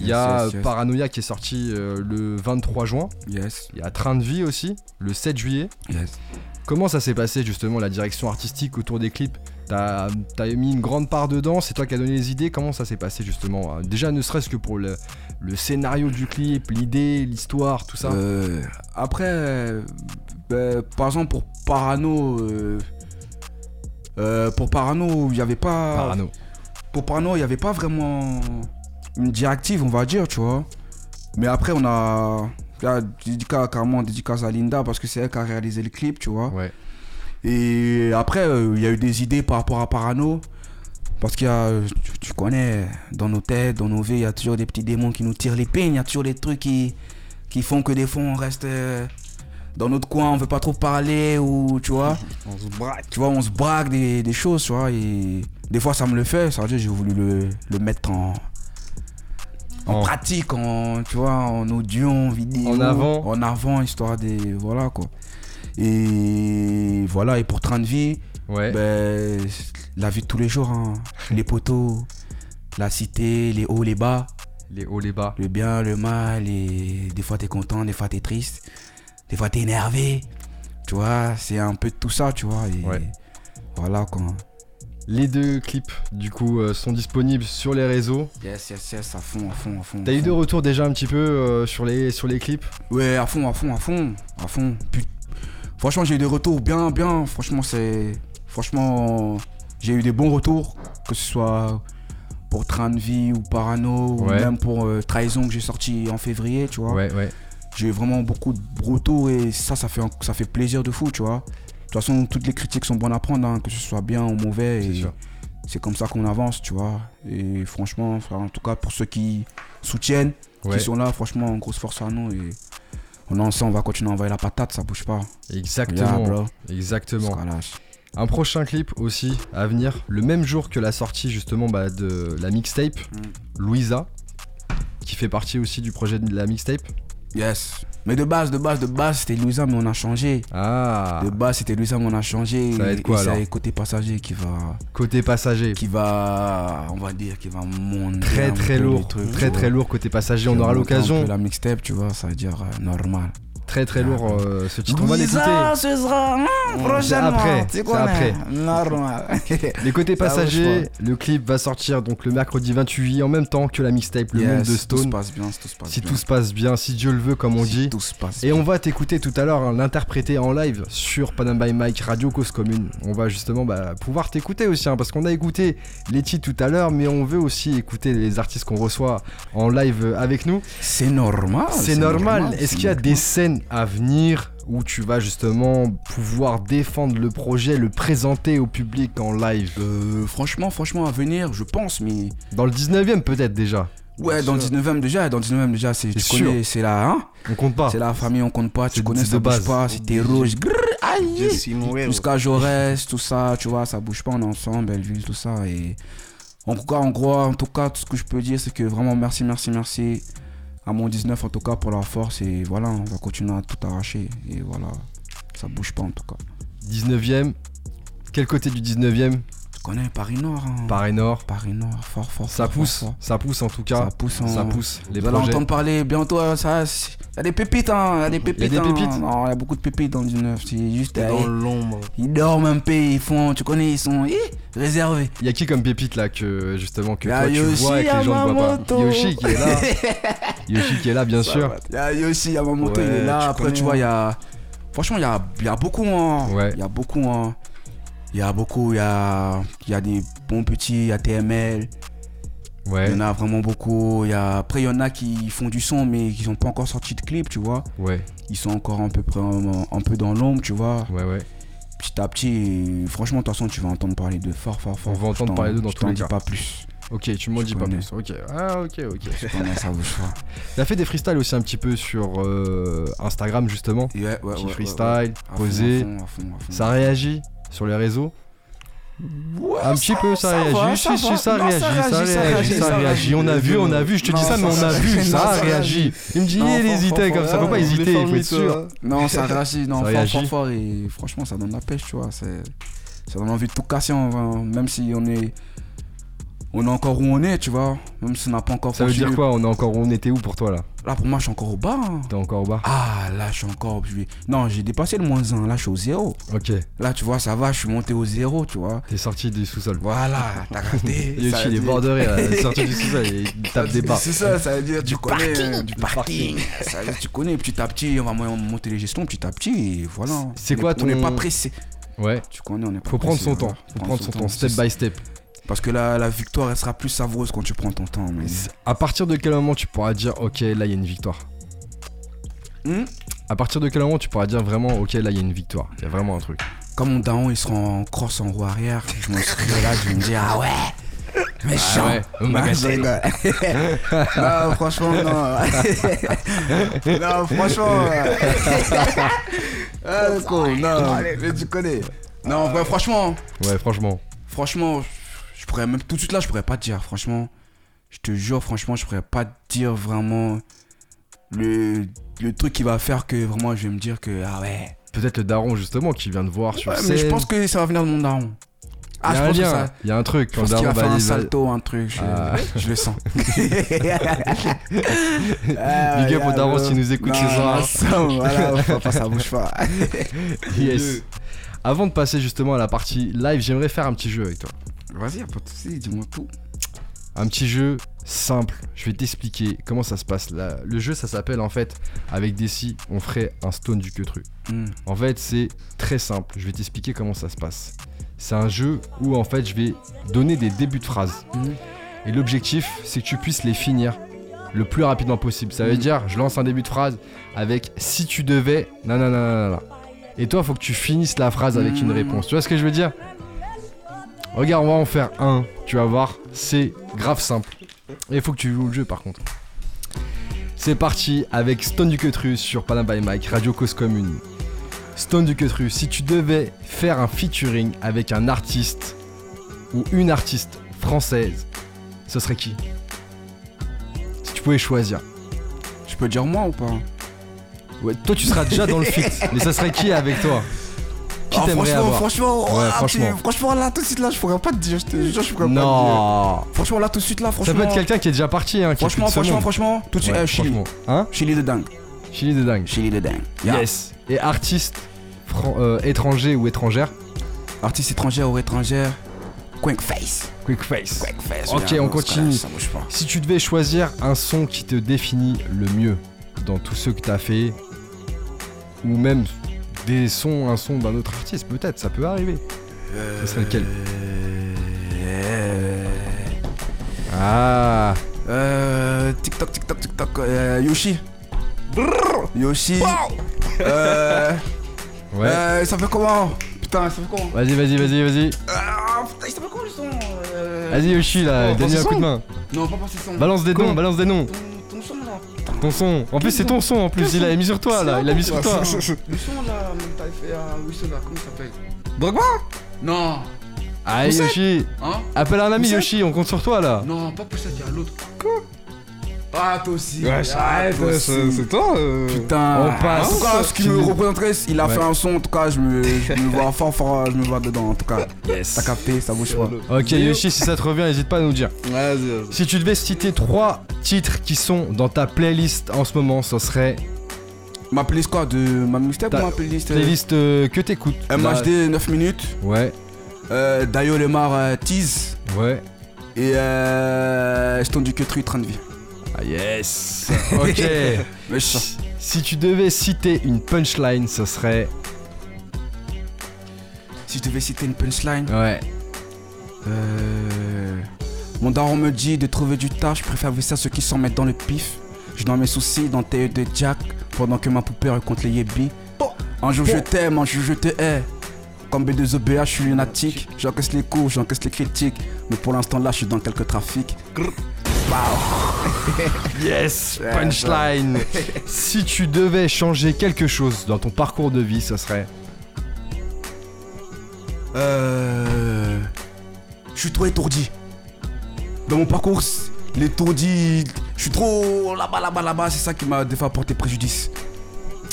Il y a yes. Paranoia qui est sorti euh, le 23 juin. Yes, Il y a Train de vie aussi, le 7 juillet. yes. Comment ça s'est passé justement la direction artistique autour des clips T'as as mis une grande part dedans, c'est toi qui as donné les idées. Comment ça s'est passé justement euh, Déjà ne serait-ce que pour le, le scénario du clip, l'idée, l'histoire, tout ça. Euh, après, euh, ben, par exemple pour Parano, euh, euh, pour Parano, il n'y avait pas. Parano. Pour Parano, il n'y avait pas vraiment une directive, on va dire, tu vois. Mais après, on a. Là, dédicace, carrément dédicace à Linda parce que c'est elle qui a réalisé le clip, tu vois. Ouais. Et après, euh, il y a eu des idées par rapport à Parano. Parce qu'il y a, tu, tu connais, dans nos têtes, dans nos vies, il y a toujours des petits démons qui nous tirent les peines. Il y a toujours des trucs qui, qui font que des fois on reste euh, dans notre coin, on veut pas trop parler ou tu vois. On se braque. Tu vois, on se braque des, des choses, tu vois. Et des fois ça me le fait, ça veut dire j'ai voulu le, le mettre en, en pratique, en, tu vois, en audio, en vidéo. En avant. En avant, histoire des. Voilà quoi. Et voilà, et pour train de vie, Ouais. ben, la vie de tous les jours, hein. les poteaux, la cité, les hauts, les bas, Les hauts, les bas. le bien, le mal, et des fois t'es content, des fois t'es triste, des fois t'es énervé, tu vois, c'est un peu de tout ça, tu vois, et Ouais. voilà quoi. Les deux clips, du coup, euh, sont disponibles sur les réseaux. Yes, yes, yes, à fond, à fond, à fond. T'as eu fond. des retours déjà un petit peu euh, sur, les, sur les clips? Ouais, à fond, à fond, à fond, à fond. Put- Franchement, j'ai eu des retours bien, bien. Franchement, c'est. Franchement, j'ai eu des bons retours, que ce soit pour Train de vie ou Parano, ou même pour euh, Trahison que j'ai sorti en février, tu vois. Ouais, ouais. J'ai eu vraiment beaucoup de retours et ça, ça fait, ça fait plaisir de fou, tu vois. De toute façon, toutes les critiques sont bonnes à prendre, hein, que ce soit bien ou mauvais. C'est et sûr. C'est comme ça qu'on avance, tu vois. Et franchement, en tout cas, pour ceux qui soutiennent, Ouais. qui sont là, franchement, grosse force à nous. Et on est ensemble, on va continuer à envoyer la patate, ça bouge pas. Exactement. Yeah, bro. Exactement. Un prochain clip aussi à venir, le même jour que la sortie justement bah, de la mixtape, Mm. Louisa, qui fait partie aussi du projet de la mixtape. Yes. Mais de base, de base, de base, c'était Louisa, mais on a changé. Ah, De base, c'était Louisa, mais on a changé. Ça va être quoi, et côté passager qui va. côté passager. Qui va. On va dire, qui va monter. Très très lourd, très très lourd côté passager, on Qui aura l'occasion. La mixtape, tu vois, ça veut dire euh, normal. Très très lourd euh, ce titre, on va l'écouter. ce sera prochainement. après, tu c'est connais. après. Normal. Les côtés passagers, le clip va sortir donc le mercredi 28 juillet en même temps que la mixtape, le monde Yes, de Tout se Stone. passe bien, tout se passe Si bien. tout se passe bien, si Dieu le veut comme on Si dit. Tout se passe Et on va t'écouter tout à l'heure, hein, l'interpréter en live sur Panam by Mike, Radio Cause Commune. On va justement bah, pouvoir t'écouter aussi, hein, parce qu'on a écouté les titres tout à l'heure, mais on veut aussi écouter les artistes qu'on reçoit en live avec nous. C'est normal. C'est normal. Est-ce qu'il y a normal. des scènes à venir où tu vas justement pouvoir défendre le projet, le présenter au public en live? Euh, franchement, franchement, à venir, je pense, mais. Dans le 19ème peut-être déjà. Ouais, dans le 19ème déjà, dans le 19ème déjà, c'est, tu sûr. connais, c'est la, hein, On compte pas. c'est la famille, on compte pas, C'est tu connais, ça bouge base. pas, si t'es rouge, grrr, aïe, jusqu'à Jaurès, tout ça, tu vois, ça bouge pas, on est ensemble, Belleville, tout ça, et en tout cas, en gros, en tout cas, tout ce que je peux dire, c'est que vraiment, merci, merci, merci à mon 19, en tout cas, pour la force, et voilà, on va continuer à tout arracher, et voilà, ça bouge pas, en tout cas. 19ème. Quel côté du 19ème Tu connais Paris Nord, hein. Paris Nord. Paris Nord, fort, fort, Ça fort, pousse, fort, fort. ça pousse en tout cas. Ça pousse, hein. Ça pousse les Vous allez projets. entendre parler bientôt, euh, ça. Il y a des pépites, hein. Il y a des pépites. des hein. pépites? Non, il y a beaucoup de pépites dans le 19. C'est juste. Dans l'ombre. ils dorment un peu, ils font. Tu connais, ils sont hi, réservés. Il y a qui comme pépite là que justement que Il y a toi tu Yoshi vois et que les gens ne voient pas? Yoshi qui est là. Yoshi qui est là bien sûr. Il y a Yoshi Yamamoto, Ouais, il est là. tu Après, connais, tu vois, il y a. Franchement, il y a, il y a beaucoup, hein. Ouais. Il y a beaucoup, hein. Il y a beaucoup, il y a, il y a des bons petits, il y a TML. Il Ouais, y en a vraiment beaucoup. Il y a... Après, il y en a qui font du son, mais qui n'ont pas encore sorti de clip, tu vois. ouais, Ils sont encore un peu, un, peu dans l'ombre, tu vois. ouais, ouais. petit à petit, franchement, de toute façon, tu vas entendre parler de fort, fort, fort. On va entendre t'en- parler d'eux dans je tous les t'en dis cas. pas plus. Ok, tu m'en dis pas plus. Ok. Ah, ok, ok. Je ça bouge pas. T'as fait des freestyles aussi un petit peu sur euh, Instagram justement. Ouais, ouais, Petit ouais, freestyle, ouais. Posé. à fond, à fond, à fond. Ça réagit sur les réseaux Ouais, Un petit peu, ça, ça réagit. ça ça réagit, ça réagit, ça réagit. On a vu, on a vu, je te dis ça, mais on a vu, réagit. ça Non, a ça réagi. Il me dit, il fort, hésitait comme ça, faut pas hésiter, il faut être sûr. Non, ça réagit, non, fort, réagit. fort, fort, et franchement, ça donne la pêche, tu vois. Ça donne envie de tout casser, vrai, même si on est. On est encore où on est, tu vois. Même si on n'a pas encore Ça veut dire quoi On est encore, on était où pour toi là? Là, pour moi, je suis encore au bas. hein. T'es encore au bas Ah, là, je suis encore. Non, j'ai dépassé le moins 1. Là, je suis au zéro. Ok, Là, tu vois, ça va, je suis monté au zéro, tu vois. t'es sorti du sous-sol. Voilà, t'as capté. Il Ça est bordé, il est sorti du sous-sol, il tape des barres. C'est ça, ça veut dire tu connais parking, du du parking. Ça veut dire tu connais petit à petit, on va mo- monter les gestions petit à petit et voilà. C'est On quoi est- On n'est ton- pas pressé. Ouais, Tu connais, on pas faut prendre son temps, faut prendre son temps, step by step. Parce que la, la victoire, elle sera plus savoureuse quand tu prends ton temps. Mais... À partir de quel moment tu pourras dire, ok, là il y a une victoire Hmm À partir de quel moment tu pourras dire vraiment, ok, là il y a une victoire? Il y a vraiment un truc. Comme mon daron, il sera en crosse en roue arrière, je me serai là, je vais me dire, ah ouais, méchant. Ah ouais, magasin. rigole. non, franchement, non. non, franchement. ah, con, non, mais tu connais. Non, ouais, franchement, Ouais, franchement. franchement, je pourrais même tout de suite là, je pourrais pas te dire, franchement. Je te jure, franchement, je pourrais pas te dire vraiment le, le truc qui va faire que vraiment je vais me dire que, ah ouais. Peut-être le daron justement qui vient de voir sur Ouais, scène. mais je pense que ça va venir de mon daron. Ah, il y je a un pense que lien, ça. il y a un truc. Je pense qu'il va faire un salto, un truc, je, Ah. je le sens. Big up au daron s'il nous écoute ce soir. Ça, voilà, faut pas, ça bouge pas. Yes. Avant de passer justement à la partie live, j'aimerais faire un petit jeu avec toi. Vas-y, pas de soucis, dis-moi tout. Un petit jeu simple. Je vais t'expliquer comment ça se passe. Le jeu, ça s'appelle en fait, avec Desi, on ferait un stone du queutru. Hmm. En fait, c'est très simple. Je vais t'expliquer comment ça se passe. C'est un jeu où en fait, je vais donner des débuts de phrases. Mhm. Et l'objectif, c'est que tu puisses les finir le plus rapidement possible. Ça veut Mhm. dire, je lance un début de phrase avec si tu devais, nanana. Et toi, faut que tu finisses la phrase avec une Mhm. réponse. Tu vois ce que je veux dire? Regarde, on va en faire un. Tu vas voir, c'est grave simple. Et il faut que tu joues le jeu par contre. C'est parti avec Stone du Queutru sur Panam by Mike, Radio Cause Commune. Stone du Queutru, si tu devais faire un featuring avec un artiste ou une artiste française, ce serait qui? Si tu pouvais choisir. Je peux dire moi ou pas? Ouais, toi tu seras déjà dans le feat, mais ça serait qui avec toi? Qui Ah, t'aimerais franchement, avoir? franchement, Ouais, ah, franchement. tu- franchement, là, tout de suite, là, je pourrais pas te dire. Je te jure, je pourrais pas te dire. Non Franchement, là, tout de suite, là, Ça franchement. peut être quelqu'un qui est déjà parti, hein, qui Franchement, franchement, franchement, tout de suite, Ouais, euh, Chili. Hein? Chili de dingue. Chili de dingue. Chili de dingue. Yeah. Yes. Et artiste? Euh, étranger ou étrangère Artiste étrangère ou étrangère. Quick face. Quick face. Quick face. Ok, on continue. cas-là, Ça bouge pas. Si tu devais choisir un son qui te définit le mieux dans tous ceux que t'as fait, ou même des sons, un son d'un autre artiste, peut-être, ça peut arriver. Ce serait lequel? Euh, Ah Euh. TikTok, TikTok, TikTok. Euh, Yoshi. Brrr, Yoshi. Euh. Ouais. Euh, ça fait comment Putain, ça fait comment Vas-y, vas-y, vas-y, vas-y. Ah, putain, il s'appelle comment le son Euh, Vas-y, Yoshi, là, donne-lui un coup de main. Non, pas passer son. Balance des noms, balance des noms. Ton, ton son là. Ton son. En plus, c'est ton son en plus. Il a mis sur toi, là. Il a mis sur toi. Le son là, t'as fait à Wilson là, comment il s'appelle Drogba Non. Allez. Yoshi. Hein Appelle un ami. Yoshi. On compte sur toi, là. Non, pas Poussette, il y a l'autre. Quoi Ah, toi aussi. Ouais, arrête, toi aussi. c'est toi. euh. Putain, On passe. En tout cas, ce qui me représenterait, il a Ouais. fait un son. En tout cas, je me, je me vois fort, fort, je me vois dedans. En tout cas, Yes. t'as capté, ça bouge pas. Ok, Yoshi, si ça te revient, n'hésite pas à nous dire. Vas-y, vas-y. Si tu devais citer trois titres qui sont dans ta playlist en ce moment, ce serait Ma playlist quoi De ma mixtape Ta ou ma playlist euh, playlist euh, que t'écoutes. MHD 9 minutes. Ouais, Euh, Dayo Lemar euh, Tease. ouais. Et euh. Stone du Queutru, train de vie. Ah yes. Ok. Mais si, tu devais citer une punchline, ce serait. Si je devais citer une punchline. Ouais. Euh. Mon daron me dit de trouver du taf, je préfère ça ceux qui s'en mettent dans le pif. Je dans mes soucis dans tes de Jack pendant que ma poupée raconte les yébis. Un jour je t'aime, un jour je te hais. Comme B2OBA, je suis lunatique. J'encaisse les coups, j'encaisse les critiques. Mais pour l'instant, là, je suis dans quelques trafics. Yes, punchline. si tu devais changer quelque chose dans ton parcours de vie, ce serait Euh. Je suis trop étourdi. Dans mon parcours, l'étourdi. Je suis trop là-bas, là-bas, là-bas. C'est ça qui m'a des fois porté préjudice.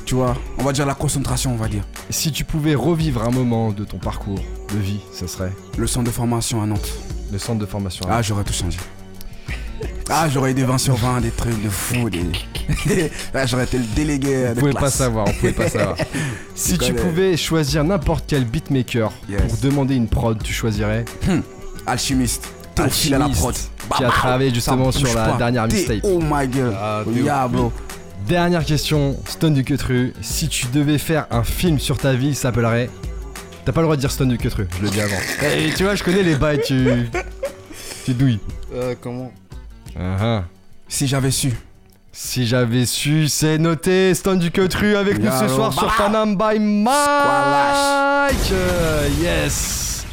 Tu vois, on va dire la concentration, on va dire. si tu pouvais revivre un moment de ton parcours de vie, ce serait Le centre de formation à Nantes. le centre de formation. Ah, j'aurais tout changé. Ah, j'aurais eu des 20 sur 20, des trucs de fou. Des... Ah, j'aurais été le délégué on de pouvait pas savoir, on pouvait pas savoir. si tu pouvais choisir n'importe quel beatmaker Yes. pour demander une prod, tu choisirais Alchimiste. Théophile à la prod. Alchimiste, qui a travaillé justement sur la pas. dernière mixtape. Oh my god. Ah, yeah, bro. Dernière question, Stone du Queutru. Si tu devais faire un film sur ta vie, il s'appellerait. T'as pas le droit de dire Stone du Queutru, je le dis avant. Et tu vois, je connais les bails, tu. Tu douilles. Euh, comment? Ah ah. Si j'avais su. Si j'avais su, c'est noté. Stone du Queutru avec nous ce soir sur Panam by Mike. Yes.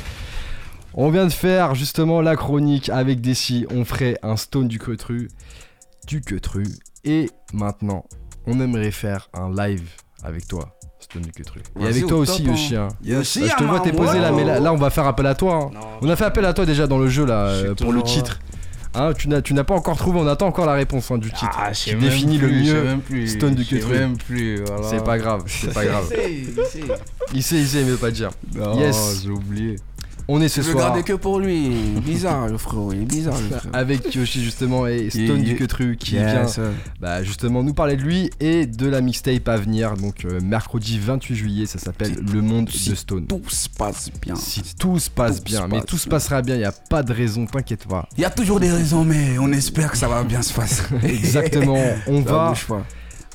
On vient de faire justement la chronique avec Desi. On ferait un Stone du Queutru. Du Queutru. Et maintenant, on aimerait faire un live avec toi. Stone du Queutru. Et avec toi au aussi. Yoshi. hein. Yoshi, Bah, je te vois, t'es man, posé là, mais là, là, on va faire appel à toi. hein. Non. On a fait appel à toi déjà dans le jeu là Je euh, pour le titre. Hein, tu n'as tu n'as pas encore trouvé, on attend encore la réponse hein, du titre. Ah, je sais qui définit le plus, mieux même plus, Stone du Queutru. même plus, voilà. C'est pas grave, c'est pas grave. Il sait, il sait, mais pas dire. Non, Yes. j'ai oublié. On est ce Je veux soir garder que pour lui. Bizarre, le frérot. Il est bizarre, le frérot. avec Yoshi justement et Stone Yeah, du yeah. Queutru qui Yes, vient bah, justement nous parler de lui et de la mixtape à venir. Donc euh, mercredi 28 juillet, ça s'appelle Le Monde de Stone. Tout se passe bien. Si tout se passe Tout bien, mais tout se passera bien, il n'y a pas de raison, t'inquiète pas. Il y a toujours des raisons, mais on espère que ça va bien se passer. Exactement, on va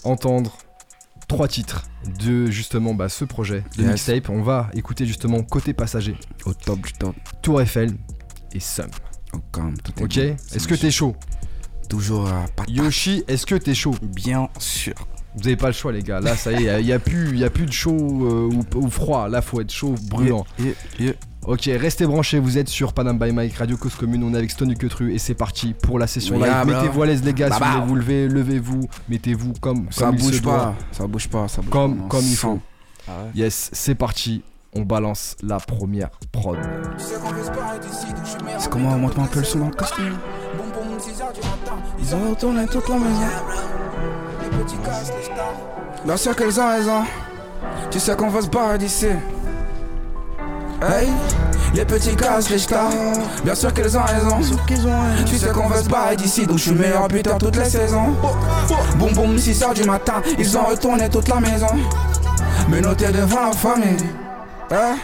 entendre trois titres de justement bah, ce projet de Yes. mixtape. On va écouter justement Côté Passager, Au top du top. Tour Eiffel et Sum. Calme, tout est Ok. Est-ce que t'es chaud? Toujours à patate. Yoshi, est-ce que t'es chaud? Bien sûr. Vous avez pas le choix les gars, là ça y est, il y a plus, y a plus de chaud euh, ou, ou froid, là faut être chaud, brûlant. Yeah, yeah. Ok, restez branchés, vous êtes sur Panam by Mike, Radio Cause Commune, on est avec Stone du Queutru et c'est parti pour la session Yeah, live. Mettez-vous à l'aise les gars, si Bah, vous bah. voulez vous lever, levez-vous, mettez-vous comme, Ça comme il se bouge doit. pas. Ça bouge pas. Ça bouge Comme, pas. comme il faut. Yes, c'est parti, on balance la première prod. C'est comment monte un peu le son dans le casque Ils ont retourné toute la maison. Bien sûr qu'elles ont raison. Tu sais qu'on va se barrer d'ici. Hey, les petits cassent les stars. Bien sûr qu'elles ont raison. Tu sais qu'on va se barrer d'ici, donc je suis le meilleur buteur toutes les saisons. Boum boum, 6 heures du matin, ils ont retourné toute la maison. Mais noté devant la famille. Hein?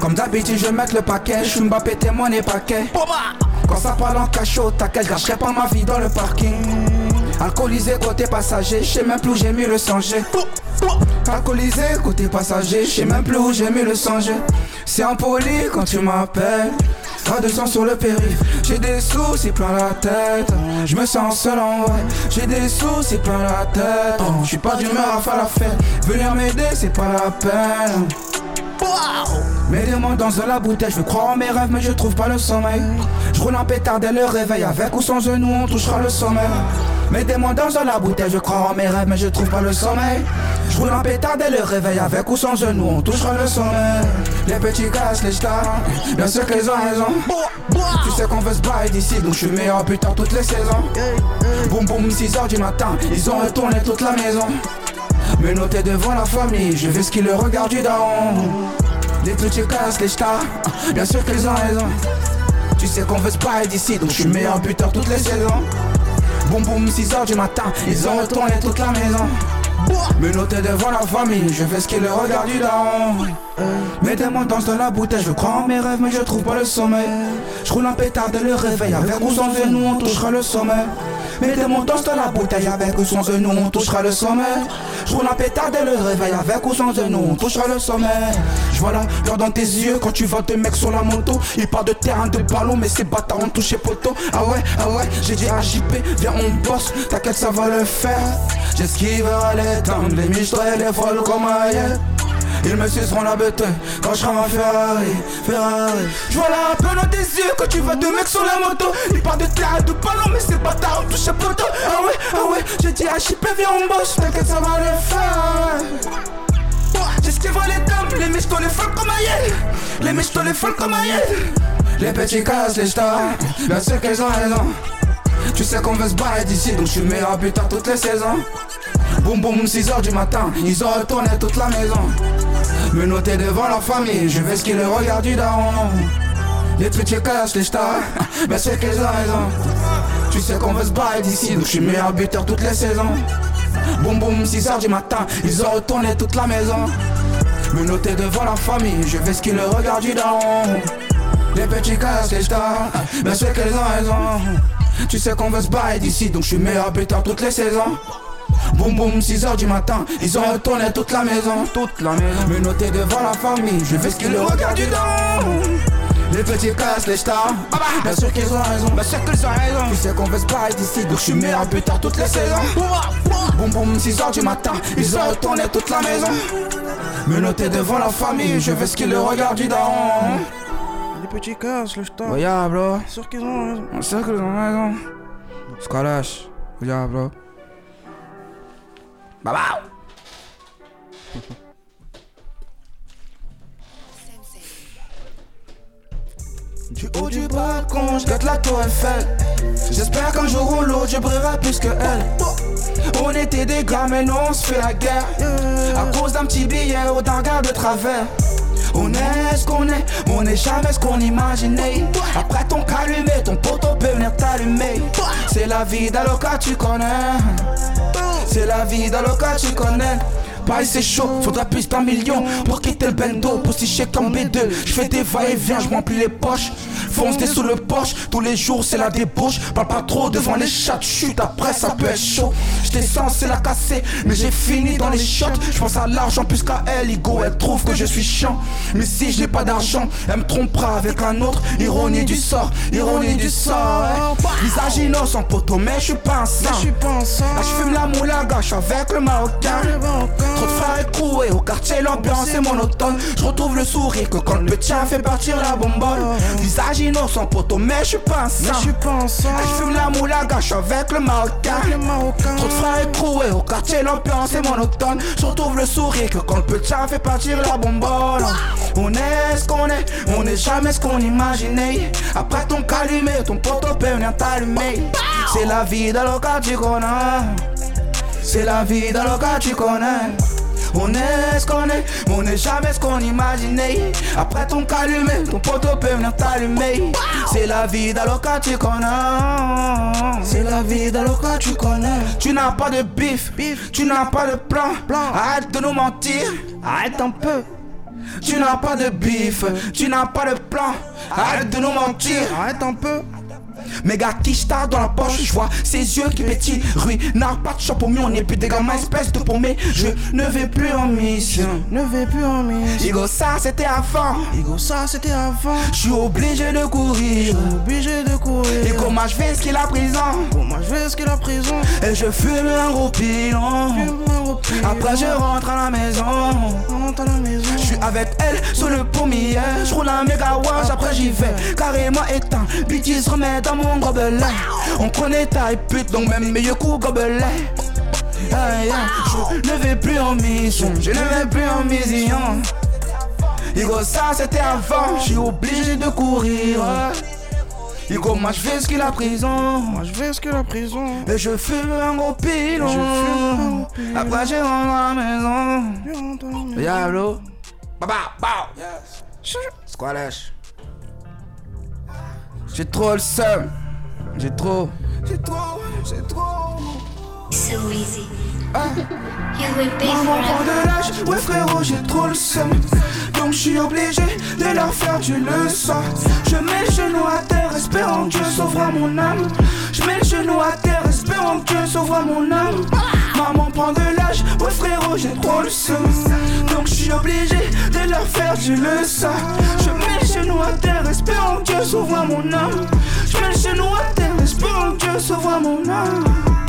Comme d'habitude, je vais mettre le paquet. Je suis Mbappé, témoin des paquets. Quand ça parle en cachot, t'inquiète, je gâcherai pas ma vie dans le parking. Alcoolisé côté passager, je sais même plus où j'ai mis le sanger. Alcoolisé côté passager, je sais même plus où j'ai mis le sanger. C'est impoli quand tu m'appelles. De sang sur le périph', j'ai des soucis plein la tête. Je me sens seul en vrai, j'ai des soucis plein la tête. Je suis pas d'humeur à faire la fête, venir m'aider c'est pas la peine. Mains dans la bouteille, je croire en mes rêves mais je trouve pas le sommeil. Je roule un pétard dès le réveil, avec ou sans genou on touchera le sommeil. Mains dans la bouteille, je crois en mes rêves mais je trouve pas le sommeil. Je roule un pétard dès le réveil, avec ou sans genou on touchera le sommeil. Les petits cassent les stars, bien sûr qu'ils ont raison. Tu sais qu'on veut se barrer d'ici donc je suis meilleur buteur toutes les saisons. Boum boum 6h du matin, ils ont retourné toute la maison mais noté devant la famille, je vais ce qu'il le regarde du daron. Les petits cassent les stars, bien sûr qu'ils ont raison. Tu sais qu'on veut se d'ici, donc je suis le meilleur buteur toutes les saisons. Boum boum, 6h du matin, ils ont retourné toute la maison. Mais noté devant la famille, je fais ce qu'il le regarde du daron. Mets des mots dans la bouteille, je crois en mes rêves, mais je trouve pas le sommeil. Je roule un pétard dès le réveil, avec ou sans genou, on touchera le sommeil. Mets des mots dans la bouteille, avec ou sans genou, on touchera le sommeil. Je roule un pétard dès le réveil, avec ou sans genou, on touchera le sommeil. Je vois la l'heure dans tes yeux quand tu vois deux mecs sur la moto. Ils partent de terrain de ballon, mais ces bâtards ont touché poteau. Ah ouais, ah ouais, j'ai dit à JP, viens on bosse, t'inquiète ça va le faire. J'esquive les temps, les miches les folles comme ailleurs. Ils me suceront la bête quand je serai Ferrari, Ferrari. Je vois la peine dans tes yeux quand tu vois deux mecs sur la moto. Ils parlent de terre de ballon, mais c'est pas tard, on touche à poteau. Ah ouais, ah ouais, j'ai dit à Chipé, viens on bosse, t'inquiète, ça va le faire. J'esquive les dames, les miches les folles comme aïe Les miches les folles comme aïe Les petits cassent les stars, bien sûr qu'ils ont raison Tu sais qu'on veut se barrer d'ici, donc je suis meilleur buteur toutes les saisons Boum boum, 6h du matin, ils ont retourné toute la maison Me noter devant leur famille, je vais ce qu'ils le regardent du daron Les petits cassent les stars, bien sûr qu'ils ont raison Tu sais qu'on veut se barrer d'ici, donc je suis meilleur buteur toutes les saisons Boum boum, 6h du matin, ils ont retourné toute la maison. Me noter devant la famille, je vais ce qu'ils le regardent du daron. Les petits cassent les stars, bien sûr qu'elles ont raison. Tu sais qu'on veut se barrer d'ici, donc je suis meilleur buteur toutes les saisons. Boum boum, 6h du matin, ils ont retourné toute la maison. Toute la maison. Me noter devant la famille, je vais ce qu'ils le regardent du daron. Les petits cassent les stars. Bien sûr qu'ils ont raison. Bien sûr qu'ils ont raison. Tu sais qu'on veut se barrer d'ici Donc je suis meilleur buteur toutes les saisons. Boum boum 6h du matin. Ils ont retourné toute la maison. Me noter devant la famille. Je veux ce qu'ils le regardent du daron Les petits cassent le star. Yeah bro Bien sûr qu'ils ont raison. Bien sûr qu'ils ont raison. Scalash Yeah bro Bye bye Du haut du balcon, je gâte la tour Eiffel. J'espère qu'un jour ou l'autre, je brillerai plus que elle. On était des gars, mais nous on se fait la guerre. À cause d'un petit billet ou d'un regard de travers. On est ce qu'on est, on n'est jamais ce qu'on imaginait. Après ton calumet, ton poteau peut venir t'allumer. C'est la vie d'Aloca, tu connais. C'est la vie d'Aloca, tu connais. Paris c'est chaud, faudra plus d'un million pour quitter le bendo, pour si chèque comme B2. Je fais des va-et-vient, je remplis les poches. Fonce des sous le poche, tous les jours c'est la débauche. Parle pas trop devant les chats, chute après ça peut être chaud. J'étais censé la casser, mais j'ai fini dans les shots. Je pense à l'argent plus qu'à elle, Igo, elle trouve que je suis chiant. Mais si je n'ai pas d'argent, elle me trompera avec un autre. Ironie du sort, ironie du sort. Visage innocent, poteau, mais je suis pas un saint. Là, je fume la moulaga, avec le marocain. Trop de frères écroués au quartier, l'ambiance est monotone. Je retrouve le sourire que quand le tien fait partir la bonbonne. Visage innocent, poteau, mais je suis pas un je fume la moulaga, je avec le marocain. Trop de frères écroués au quartier, l'ambiance est monotone. Je retrouve le sourire que quand le tien fait partir la bonbonne. On est ce qu'on est, on n'est jamais ce qu'on imaginait. Après ton calumet, ton poteau peut venir t'allumer. C'est la vie connais. C'est la vie dans le cas tu connais. On est ce qu'on est, mais on n'est jamais ce qu'on imaginait. Après ton calumet, ton poteau peut venir t'allumer. C'est la vie dans le cas tu connais. C'est la vie dans le cas tu connais. Tu n'as pas de bif, tu n'as pas de plan. Arrête de nous mentir, arrête un peu. Tu n'as pas de bif, tu n'as pas de plan. Arrête de nous mentir, arrête un peu Méga quicheta dans la poche, je vois ses yeux qui pétillent. Ruinard, pas de chapeau mieux, on n'est plus des gamins, espèce de paumé. Je ne vais plus en mission. Ne vais plus en mise. Igo, ça c'était avant. Igo, ça c'était avant. Je suis obligé de courir. Obligé de courir. Et comment je fais ce qu'il a prison Comment je vais ce qu'il a prison Et je fume un gros pilon. Après je rentre à la maison. rentre à la maison. Je suis avec elle sous le pommier. Je roule un méga wash, après j'y vais. Carrément éteint. Bitches remet dans mon gobelet. On connaît taille pute, donc même meilleur coup gobelet. Je ne vais plus en mission. Je ne vais plus en mission. Igo, ça c'était avant. Je suis obligé de courir. Igo, moi je fais ce qu'il a prison. Moi je ce qu'il a prison. Et je fume un gros pilon. Après je rentre à la maison. Diablo. Baba, bow. Yes. Squalash. J'ai trop le seum. J'ai trop. J'ai trop. J'ai trop. So easy. You will be Maman prend de l'âge, ouais frérot j'ai trop le seum Donc je suis obligé de leur faire du leçon Je mets le genou à terre, espérant que Dieu sauvera mon âme Je mets le genou à terre, sauvera mon âme. Maman prend de l'âge, ouais frérot j'ai trop le seum. Donc je suis obligé de leur faire du leçon Je mets le genou à terre, espérant Dieu sauvera mon âme. Je mets le genou à terre, espérant Dieu sauvera mon âme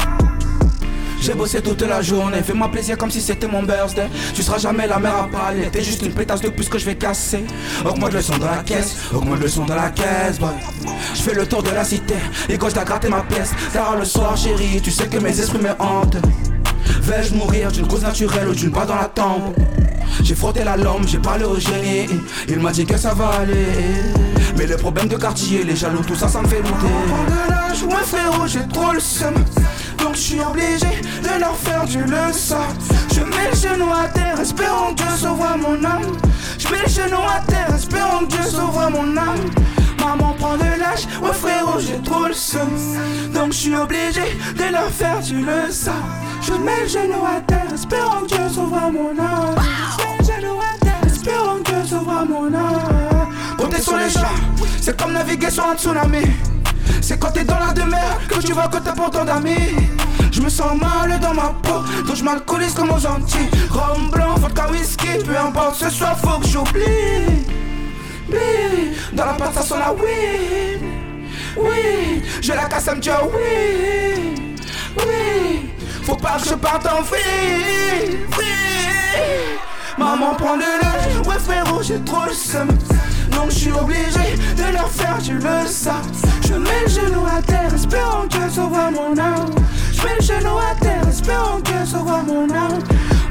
J'ai bossé toute la journée, fais-moi plaisir comme si c'était mon birthday. Tu seras jamais la mère à parler, t'es juste une pétasse de plus que je vais casser. Augmente le son de la caisse, augmente le son de la caisse. Je fais le tour de la cité, et quand je gratté ma pièce, tard le soir, chérie, tu sais que mes esprits me hantent. Vais-je mourir d'une cause naturelle ou d'une balle dans la tempe J'ai frotté la lampe, j'ai parlé au génie. Il m'a dit que ça va aller. Mais les problèmes de quartier, les jaloux, tout ça, ça me fait douter. De l'âge, frérot, j'ai trop le seum Donc je suis obligé de leur faire du leçon Je mets le genou à terre, espérant Dieu sauve mon âme. Je mets le genou à terre, espérant Dieu sauve mon âme. Maman prend de l'âge, ouais frérot j'ai trop le seum. Donc je suis obligé de leur faire du leçon Je mets le genou à terre, espérant que Dieu sauve mon âme. Je mets le genou à terre, espérant que Dieu sauve mon âme. Compter sur les gens, c'est comme naviguer sur un tsunami C'est quand t'es dans la demeure que tu vois que t'as pourtant d'amis je me sens mal dans ma peau, donc je m'alcoolise comme aux Antilles. Rhum blanc, vodka, whisky, peu importe, ce soir faut que j'oublie. Bli, Dans la pâte ça sent la weed Oui, je la casse à me dire oui Oui, faut pas que je parte en vrille. Oui Maman prend de l'âge, ouais frérot j'ai trop le seum. Donc je suis obligé de leur faire du leçon Je mets le genou à terre, espérant que ça voit mon âme. Je mets le genou à terre, espérant que ça voit mon âme.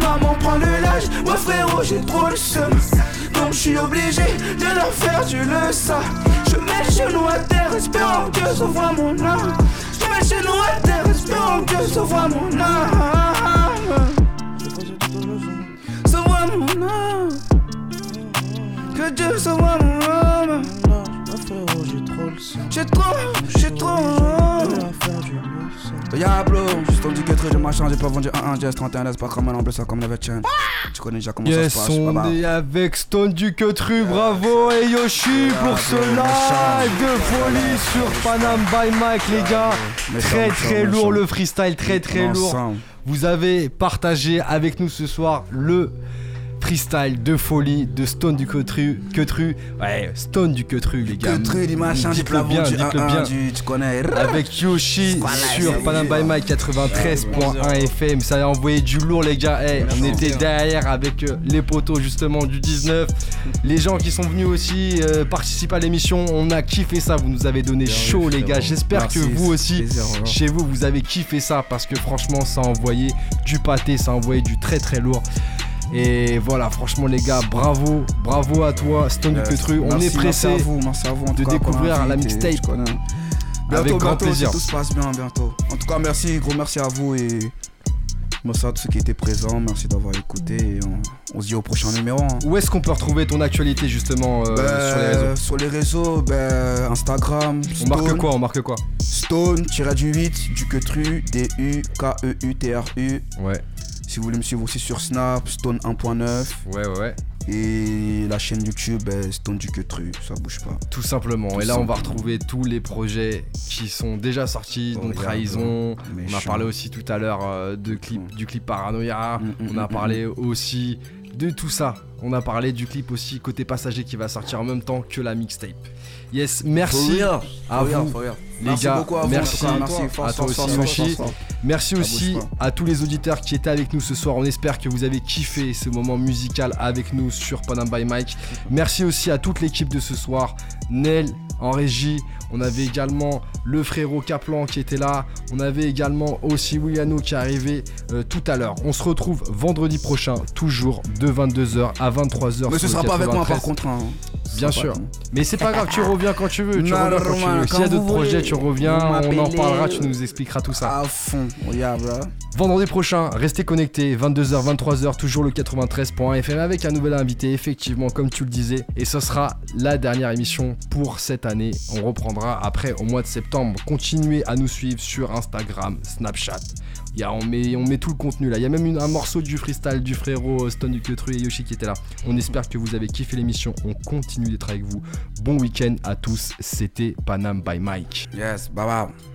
Maman prend de l'âge, ouais frérot j'ai trop le seum. Donc je suis obligé de leur faire du leçon Je mets le genou à terre, espérant que ça voit mon âme. Je mets le genou à terre, espérant que ça voit mon âme Que Dieu mon âme J'ai trop, j'ai trop Diablo, juste on dit que très de machin, j'ai pas vendu 1 1 Jazz 31 laisse pas comme un bleu ça comme la chaîne. Tu connais déjà comment Yes, ça se passe. on est avec Stone du Quetru, bravo et Yoshi pour ce live de folie sur Panam by Mike les gars. Très très lourd le freestyle, très très lourd. Vous avez partagé avec nous ce soir le freestyle de folie de Stone du Quetru. Quetru. Ouais, Stone du Quetru les gars. Les machins, j'ai Dites-le pas bien, vendu dites-le 1 bien. 1 du, tu connais. avec Yoshi sur Panam by Mike 93.1 FM. Ça a envoyé du lourd, les gars. Hey, on était derrière avec euh, les poteaux justement du 19. Les gens qui sont venus aussi euh, participer à l'émission, on a kiffé ça. Vous nous avez donné chaud, les gars. J'espère que vous aussi, plaisir, chez vous, vous avez kiffé ça parce que franchement, ça a envoyé du pâté, ça a envoyé du très très lourd. Et voilà, franchement, les gars, bravo, bravo à toi, Stone du Yes. Quetru. On est pressé. Merci à vous, merci à vous en de découvrir la mixtape. Avec grand plaisir. Si tout se passe bien, bientôt. En tout cas, merci, gros merci à vous et merci à tous ceux qui étaient présents. Merci d'avoir écouté et on, on se dit au prochain numéro. hein. Où est-ce qu'on peut retrouver ton actualité justement euh, Ben, sur les réseaux Sur les réseaux, ben, Instagram, On marque Stone, quoi On marque quoi Stone, du 8, du Quetru, D-U-K-E-U-T-R-U. Ouais, Si vous voulez me suivre aussi sur Snap, Stone 1.9. ouais, ouais, ouais. Et la chaîne YouTube, ben, Stone du Quetru, ça bouge pas. Tout simplement. Tout Et là, on va retrouver tous les projets qui sont déjà sortis, Oh, donc Trahison. On a parlé aussi tout à l'heure euh, de clip, du clip Paranoia. Mm, mm, On a mm, parlé aussi de tout ça. On a parlé du clip aussi côté passager qui va sortir en même temps que la mixtape. Yes, merci à vous. les Merci gars, beaucoup à vous, merci. cas, merci. À toi force, aussi, force, Yoshi. force. Merci aussi à tous les auditeurs qui étaient avec nous ce soir. On espère que vous avez kiffé ce moment musical avec nous sur Panam by Mike. Merci aussi à toute l'équipe de ce soir. Nel en régie. On avait également le frérot Kaplan qui était là. On avait également aussi Williano qui est arrivé euh, tout à l'heure. On se retrouve vendredi prochain, toujours de 22h à 23h. Mais ce sera pas avec moi 93. par contre. hein. Bien sûr. Mais c'est pas grave, tu reviens quand tu veux. Tu reviens quand tu veux. S'il y a d'autres projets, tu reviens. On en parlera, tu nous expliqueras tout ça. À fond, yeah, bro. Vendredi prochain, restez connectés, 22h, 23h, toujours le 93.1 FM avec un nouvel invité, effectivement, comme tu le disais. Et ce sera la dernière émission pour cette année. On reprendra après au mois de septembre. Continuez à nous suivre sur Instagram, Snapchat. On, met, tout le contenu là. Il y a même un morceau du freestyle du frérot euh, Stone du Quetru et Yoshi qui était là. On espère que vous avez kiffé l'émission. On continue d'être avec vous. Bon week-end à tous. C'était Panam by Mike. Yes, bye bye.